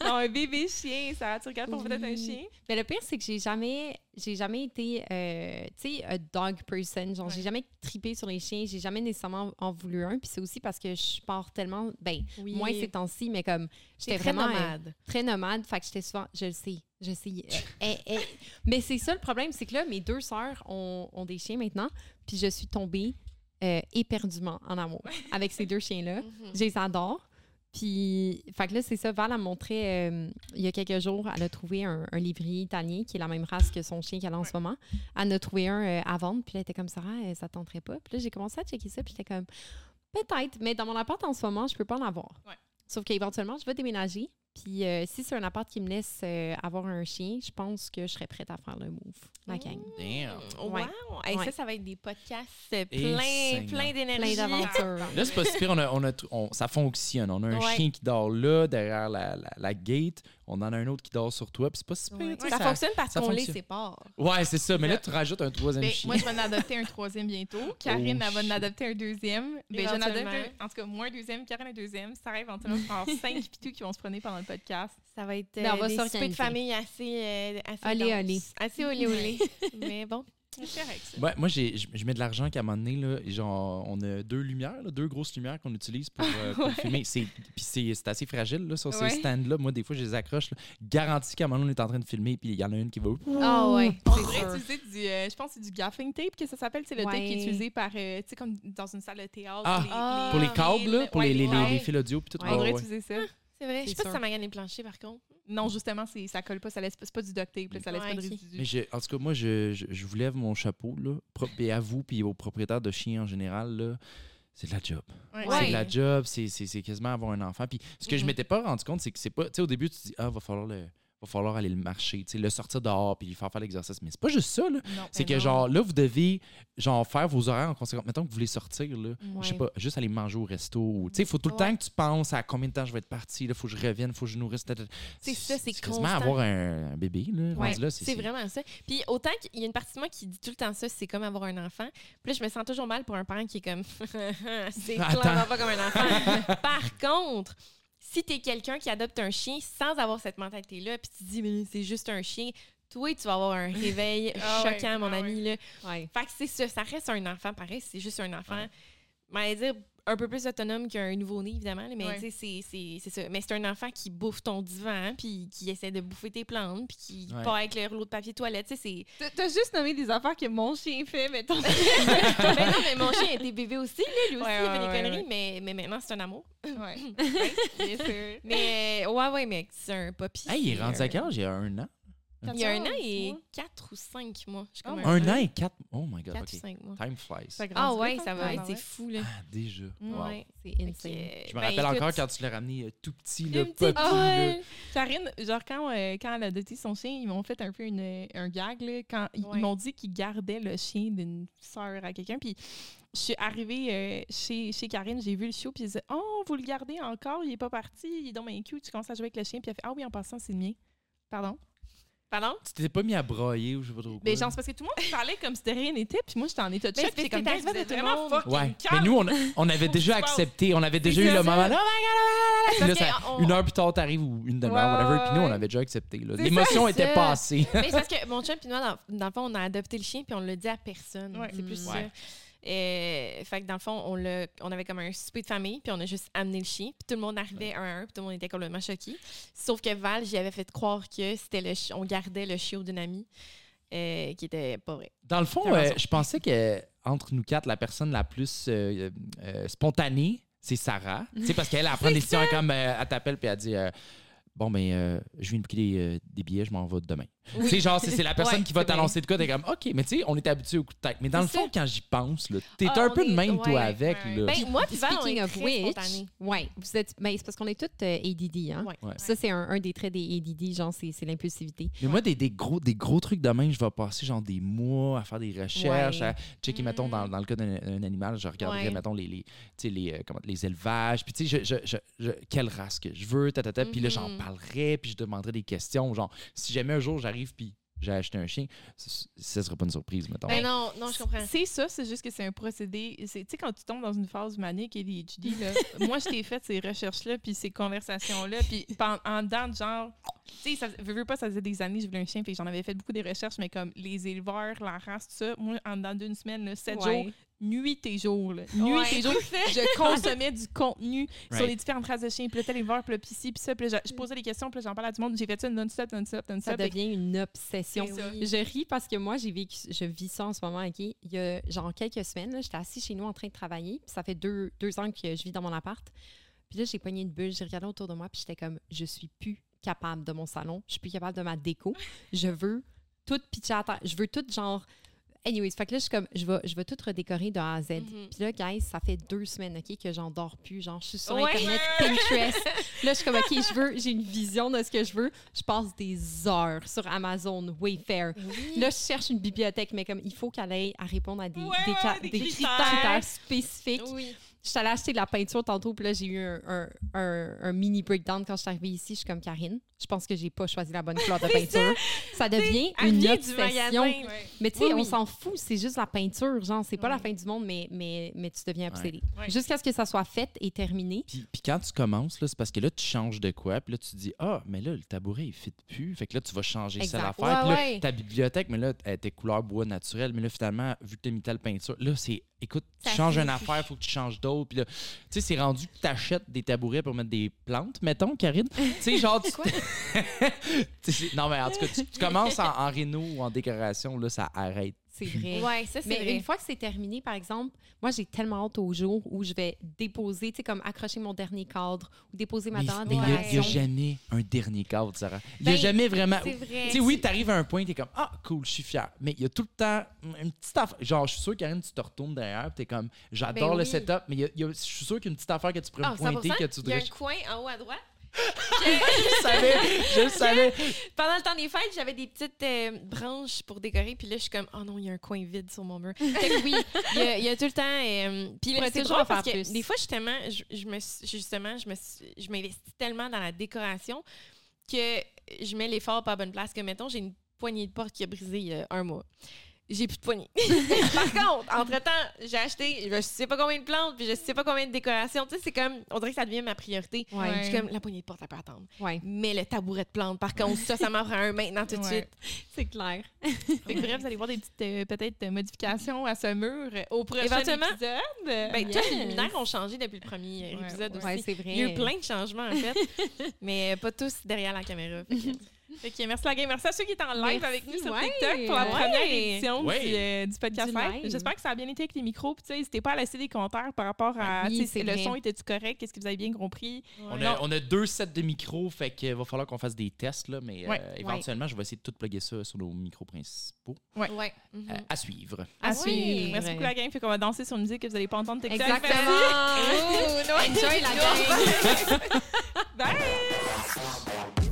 non, un bébé chien, Sarah, tu regardes pour peut-être un Oui. chien? Mais le pire, c'est que j'ai jamais, j'ai jamais été, euh, tu sais, a dog person. Genre, j'ai Ouais. jamais tripé sur les chiens. J'ai jamais nécessairement en voulu un. Puis c'est aussi parce que je pars tellement, ben, Oui. moins ces temps-ci, mais comme, J'étais vraiment euh, nomade. très nomade. Fait que j'étais souvent, je le sais, je sais. euh, eh, eh. Mais c'est ça le problème, c'est que là, mes deux sœurs ont, ont des chiens maintenant. Puis je suis tombée euh, éperdument en amour avec ces deux chiens-là. Mhm. Je les adore. Puis, fait que là, c'est ça. Val a montré, euh, il y a quelques jours, elle a trouvé un, un livrier italien qui est la même race que son chien qu'elle a en ce moment. Elle en a trouvé un euh, à vendre. Puis là, elle était comme ça, ça tenterait pas? Puis là, j'ai commencé à checker ça. Puis j'étais comme, peut-être, mais dans mon appart en ce moment, je peux pas en avoir. Ouais. Sauf qu'éventuellement, je vais déménager. Puis euh, si c'est un appart qui me laisse euh, avoir un chien, je pense que je serais prête à faire le move. La gang. Damn. Wow! Ouais. Hey, Ouais. Ça, ça va être des podcasts euh, Et plein, plein d'énergie. Plein d'aventures. Là, c'est pas si pire. On a, on a, on- ça fonctionne. On a un Ouais. chien qui dort là, derrière la, la, la gate. On en a un autre qui dort sur toi. Puis c'est pas si pire. Ça, fonctionne parce ça qu'on les sépare. Ouais, c'est ça. Mais là, tu rajoutes un troisième Ben, chien. moi, je vais en adopter un troisième bientôt. Karine, Oh, elle va en adopter un deuxième. Ben, je en un- en tout cas, moi un deuxième, Karine un deuxième. Sarah, éventuellement, je vais avoir cinq pitous qui vont se prendre pendant le podcast. Ça va être Ben, on euh, va des soupers de famille assez, euh, assez Olé, olé. Assez olé olé. Mais bon. C'est correct, ça. Ouais, moi, j'ai, je mets de l'argent qu'à un moment donné, là, genre, on a deux lumières, là, deux grosses lumières qu'on utilise pour, euh, pour filmer. C'est, puis c'est, c'est assez fragile là, sur ces stands-là. Moi, des fois, je les accroche. là. Garanti qu'à un moment donné, on est en train de filmer, puis il y en a une qui va. Ah ouais, On c'est pourrait utiliser du, euh, je pense que c'est du gaffing tape que ça s'appelle. C'est le tape qui est utilisé par, euh, tu sais, comme dans une salle de théâtre. Ah, Ah. Pour les câbles, pour Ouais, les, les, les, ouais. les fils audio, puis tout. On devrait ouais. utiliser ça. C'est vrai. Je sais pas si ça magane les planchers, par contre. Non, justement, ça colle pas, ça laisse, c'est pas du duct tape, là, ça laisse Ouais, pas de résidus. Mais je- en tout cas, moi, je, je, je vous lève mon chapeau, là. Et à vous, puis aux propriétaires de chiens en général, là. C'est de la job. Ouais. C'est de la job, c'est- c'est c'est quasiment avoir un enfant. Puis ce que je Mhm. m'étais pas rendu compte, c'est que c'est pas. Tu sais, au début, tu te dis, ah, va falloir le. Va falloir aller le marcher, le sortir dehors puis lui faire faire l'exercice. Mais c'est pas juste ça, là. Non, C'est ben que, non. genre, là, vous devez, genre, faire vos horaires en conséquence. Mettons que vous voulez sortir, là. Je sais Ouais. pas, juste aller manger au resto. ou- Tu sais, il faut tout le Ouais. temps que tu penses à combien de temps je vais être parti, là, faut que je revienne, faut que je nourrisse. C'est ça, c'est quasiment avoir un, un bébé, là. Ouais, c'est vraiment ça. Puis autant qu'il y a une partie de moi qui dit tout le temps ça, c'est comme avoir un enfant. Puis là, je me sens toujours mal pour un parent qui est comme c'est clairement pas comme un enfant. Par contre, si t'es quelqu'un qui adopte un chien sans avoir cette mentalité-là, puis tu te dis mais c'est juste un chien, toi tu vas avoir un réveil Ah ouais, choquant, mon ah ami. Là. Ouais. Fait que c'est ça, ça reste un enfant pareil, c'est juste un enfant. Ouais. Mais dire un peu plus autonome qu'un nouveau-né, évidemment, là, mais Ouais. tu sais, c'est- c'est c'est ça. Mais c'est un enfant qui bouffe ton divan, puis qui essaie de bouffer tes plantes, puis qui Ouais. part avec le rouleau de papier toilette, tu sais, c'est... T'as- juste nommé des affaires que mon chien fait, mettons. ben non, mais mon chien était bébé aussi, là, lui aussi, Ouais, il fait ouais, des conneries, ouais. Mais, mais maintenant, c'est un amour. ouais. Ouais, bien sûr. Mais, ouais, ouais, mais c'est un puppy. Hey, il est rendu à quel âge? Il y a un an? Il y a un an 14 et. 4 ou 5 mois. Je suis Oh comme un an et quatre. Oh my god, 4 ok. ou 5 mois. Time flies. Ah ouais, ça va, c'est fou, là. Ah, déjà. Wow. Ouais. C'est insane. Je me ben, rappelle encore quand tu l'as ramené euh, tout petit, le petit. là. boule. Karine, genre quand, euh, quand elle a adopté son chien, ils m'ont fait un peu une- un gag. Là, quand ils- Ouais. Ils m'ont dit qu'ils gardaient le chien d'une sœur à quelqu'un. Puis je suis arrivée euh, chez, chez Karine, j'ai vu le chiot, puis ils disaient Oh, vous le gardez encore, il est pas parti, il est donc bien cute. Tu commences à jouer avec le chien, puis elle fait Ah oui, en passant, c'est le mien. Pardon? Pardon? Tu t'étais pas mis à broyer ou je sais pas trop quoi. Mais genre, c'est parce que tout le monde parlait comme si de rien n'était, puis moi, j'étais en état de Mais choc. c'est puis comme, êtes de le vraiment fucking Ouais. Mais nous, on, on avait déjà accepté. On avait déjà eu le moment là. Oh my god! Puis là, Parce ça- que on- une heure plus tard, t'arrives ou une demi-heure, Ouais, whatever. Puis nous, on avait déjà accepté. L'émotion était ça. passée. Mais c'est parce que mon chum et moi, dans, dans le fond, on a adopté le chien puis on l'a dit à personne. Ouais. C'est plus Mm. ça. Ouais. Euh, fait que dans le fond, on, l'a- on avait comme un souper de famille, puis on a juste amené le chien, puis tout le monde arrivait un à un, puis tout le monde était complètement choqué. Sauf que Val, j'y avais fait croire que c'était le on gardait le chiot d'une amie, euh, qui était pas vrai. Dans le fond, euh, je pensais que entre nous quatre, la personne la plus euh, euh, spontanée c'est Sarah. tu sais, parce qu'elle elle prend des décisions comme elle t'appelle puis elle dit euh, Bon, ben, euh, je viens de des, euh, des billets, je m'en vais demain. Tu sais, genre, c'est c'est la personne Ouais, qui va t'annoncer de quoi, t'es comme OK, mais tu sais, on est habitué au coup de tête. Mais dans le fond, ça. quand j'y pense, t'es Ah, un on peu de même, toi, ouais, avec. ouais. là. Ben, moi, puis on Speaking est of which, ouais, vous êtes, ben, c'est parce qu'on est toutes euh, ADD, hein. Ouais. Ouais. Ça, c'est un, un des traits des ADD, genre, c'est c'est l'impulsivité. Mais moi, des, des, gros, des gros trucs de même, je vais passer genre des mois à faire des recherches, Ouais. à checker, mettons, dans, Mm. dans le cas d'un animal, je regarderais, Ouais. mettons, les, les, les, euh, comment- les élevages, puis tu sais, je, je, je, je- quelle race que je veux, ta, ta, ta, puis là, j'en Mhm. Parlerais, puis je demanderais des questions, genre, si jamais un jour j'arrive, puis j'ai acheté un chien, ce ce serait pas une surprise, mettons. Ben non, non, je comprends. C'est ça, c'est juste que c'est un procédé. c'est- Tu sais, quand tu tombes dans une phase manique et ADHD, là, moi, je t'ai fait ces recherches-là, puis ces conversations-là, puis en dedans de genre. Tu sais, ça veux, veux pas, ça faisait des années que je voulais un chien, puis j'en avais fait beaucoup des recherches, mais comme les éleveurs, la race, tout ça, moi, en dedans d'une semaine, là, sept Ouais. jours, nuit et jour, là, nuit Ouais. et jour, je consommais du contenu sur les différentes races de chiens, puis là, tel éleveur, puis là, ci, puis ça, puis là, je, je posais des questions, puis là, j'en parlais à du monde, j'ai fait ça non-stop, non-stop, Ça non-stop. devient une obsession. Ça. Je ris parce que moi, j'ai vécu, je vis ça en ce moment. OK? Il y a genre quelques semaines, j'étais assise chez nous en train de travailler. Puis ça fait deux, deux ans que je vis dans mon appart. Puis là, j'ai pogné une bulle, j'ai regardé autour de moi, puis j'étais comme, je suis plus capable de mon salon, je suis plus capable de ma déco. Je veux tout pitcher à terre. Je veux tout genre. Anyways, fait que là, je suis comme, je vais, je vais tout redécorer de A à Z. Mhm. Puis là, guys, ça fait deux semaines, OK, que j'en dors plus. Genre, je suis sur Ouais. Internet, Pinterest. Là, je suis comme, OK, je veux, j'ai une vision de ce que je veux. Je passe des heures sur Amazon, Wayfair. Là, je cherche une bibliothèque, mais comme, il faut qu'elle aille à répondre à des, Ouais, des, ouais, ca- des des critères. critères spécifiques. Oui. Je suis allée acheter de la peinture tantôt, puis là, j'ai eu un, un- un- un mini breakdown quand je suis arrivée ici. Je suis comme Karine. Je pense que j'ai pas choisi la bonne couleur de peinture. Ça devient une obsession. magasin. Mais tu sais, Oui, on s'en fout, c'est juste la peinture. Genre, c'est pas la fin du monde, mais, mais, mais tu deviens obsédé. Ouais. Jusqu'à ce que ça soit fait et terminé. Puis, puis quand tu commences, là, c'est parce que là, tu changes de quoi. Puis là, tu te dis, ah, mais là, le tabouret, il fit plus. Fait que là, tu vas changer ça Exact. l'affaire. Ouais, Puis là, ouais. ta bibliothèque, mais là, elle était couleur bois naturel. Mais là, finalement, vu que tu as mis telle peinture, là, c'est, écoute, tu Ça changes une affaire, il faut que tu changes d'autres. Puis là, tu sais, c'est rendu que tu achètes des tabourets pour mettre des plantes, mettons, Karine. tu sais, genre, tu. Tu non, mais en tout cas, tu, tu commences en, en réno ou en décoration, là, ça arrête. C'est vrai. Ouais, ça, c'est Mais vrai. une fois que c'est terminé, par exemple, moi, j'ai tellement hâte au jour où je vais déposer, tu sais, comme accrocher mon dernier cadre ou déposer ma dernière mais il n'y a, il y a décoration. jamais un dernier cadre, Sarah. Il n'y a Ben, jamais vraiment. C'est vrai. Tu sais, oui, t'arrives à un point, t'es comme Ah, cool, je suis fier. Mais il y a tout le temps une petite affaire. Genre, je suis sûr, Karine, tu te retournes derrière, pis t'es comme J'adore Ben le oui. setup, mais il y a- il y a- je suis sûr qu'il y a une petite affaire que tu pourrais Ah, me pointer, 100%, que tu Il y a voudrais. un coin en haut à droite? Je le savais, je le savais. Pendant le temps des fêtes, j'avais des petites euh, branches pour décorer. Puis là, je suis comme, oh non, il y a un coin vide sur mon mur. Fait que oui, il y, a- il y a tout le temps. euh, puis Pourrais c'est toujours faire que plus. des fois, justement, je, je me, suis- justement, je me, je m'investis tellement dans la décoration que je mets l'effort pas à bonne place. Que mettons, j'ai une poignée de porte qui a brisé il y a un mois. J'ai plus de poignée. Par contre, entre-temps, j'ai acheté je sais pas combien de plantes, puis je sais pas combien de décorations. Tu sais, c'est comme, on dirait que ça devient ma priorité. Ouais. Je suis comme, la poignée de porte, elle peut attendre. Ouais, Mais le tabouret de plantes, par contre, ça, ça m'en prend un maintenant tout de Ouais. suite. c'est clair. Fait que bref, vous allez voir des petites, euh, peut-être, euh, modifications à ce mur euh, au prochain Éventuellement. épisode. Ben, Yes. tous les luminaires ont changé depuis le premier épisode aussi. Ouais, c'est vrai. Il y a eu plein de changements, en fait, mais pas tous derrière la caméra. Fait que- Fait que merci la game. Merci à ceux qui étaient en live Merci, avec nous sur ouais. TikTok pour la Ouais. première édition Ouais. du, euh, du podcast. J'espère que ça a bien été avec les micros. Puis, tu sais, n'hésitez pas à laisser des commentaires par rapport à oui, c'est le son était-tu correct, qu'est-ce que vous avez bien compris? On a, on a deux sets de micros, fait qu'il va falloir qu'on fasse des tests, là, mais Ouais. euh, éventuellement, je vais essayer de tout plugger ça sur nos micros principaux. Ouais. Mhm. Euh, à suivre. À Ah suivre. Merci beaucoup la game. Fait qu'on va danser sur une musique que vous n'allez pas entendre. TikTok. Exactement. Non. Enjoy la game. Bye!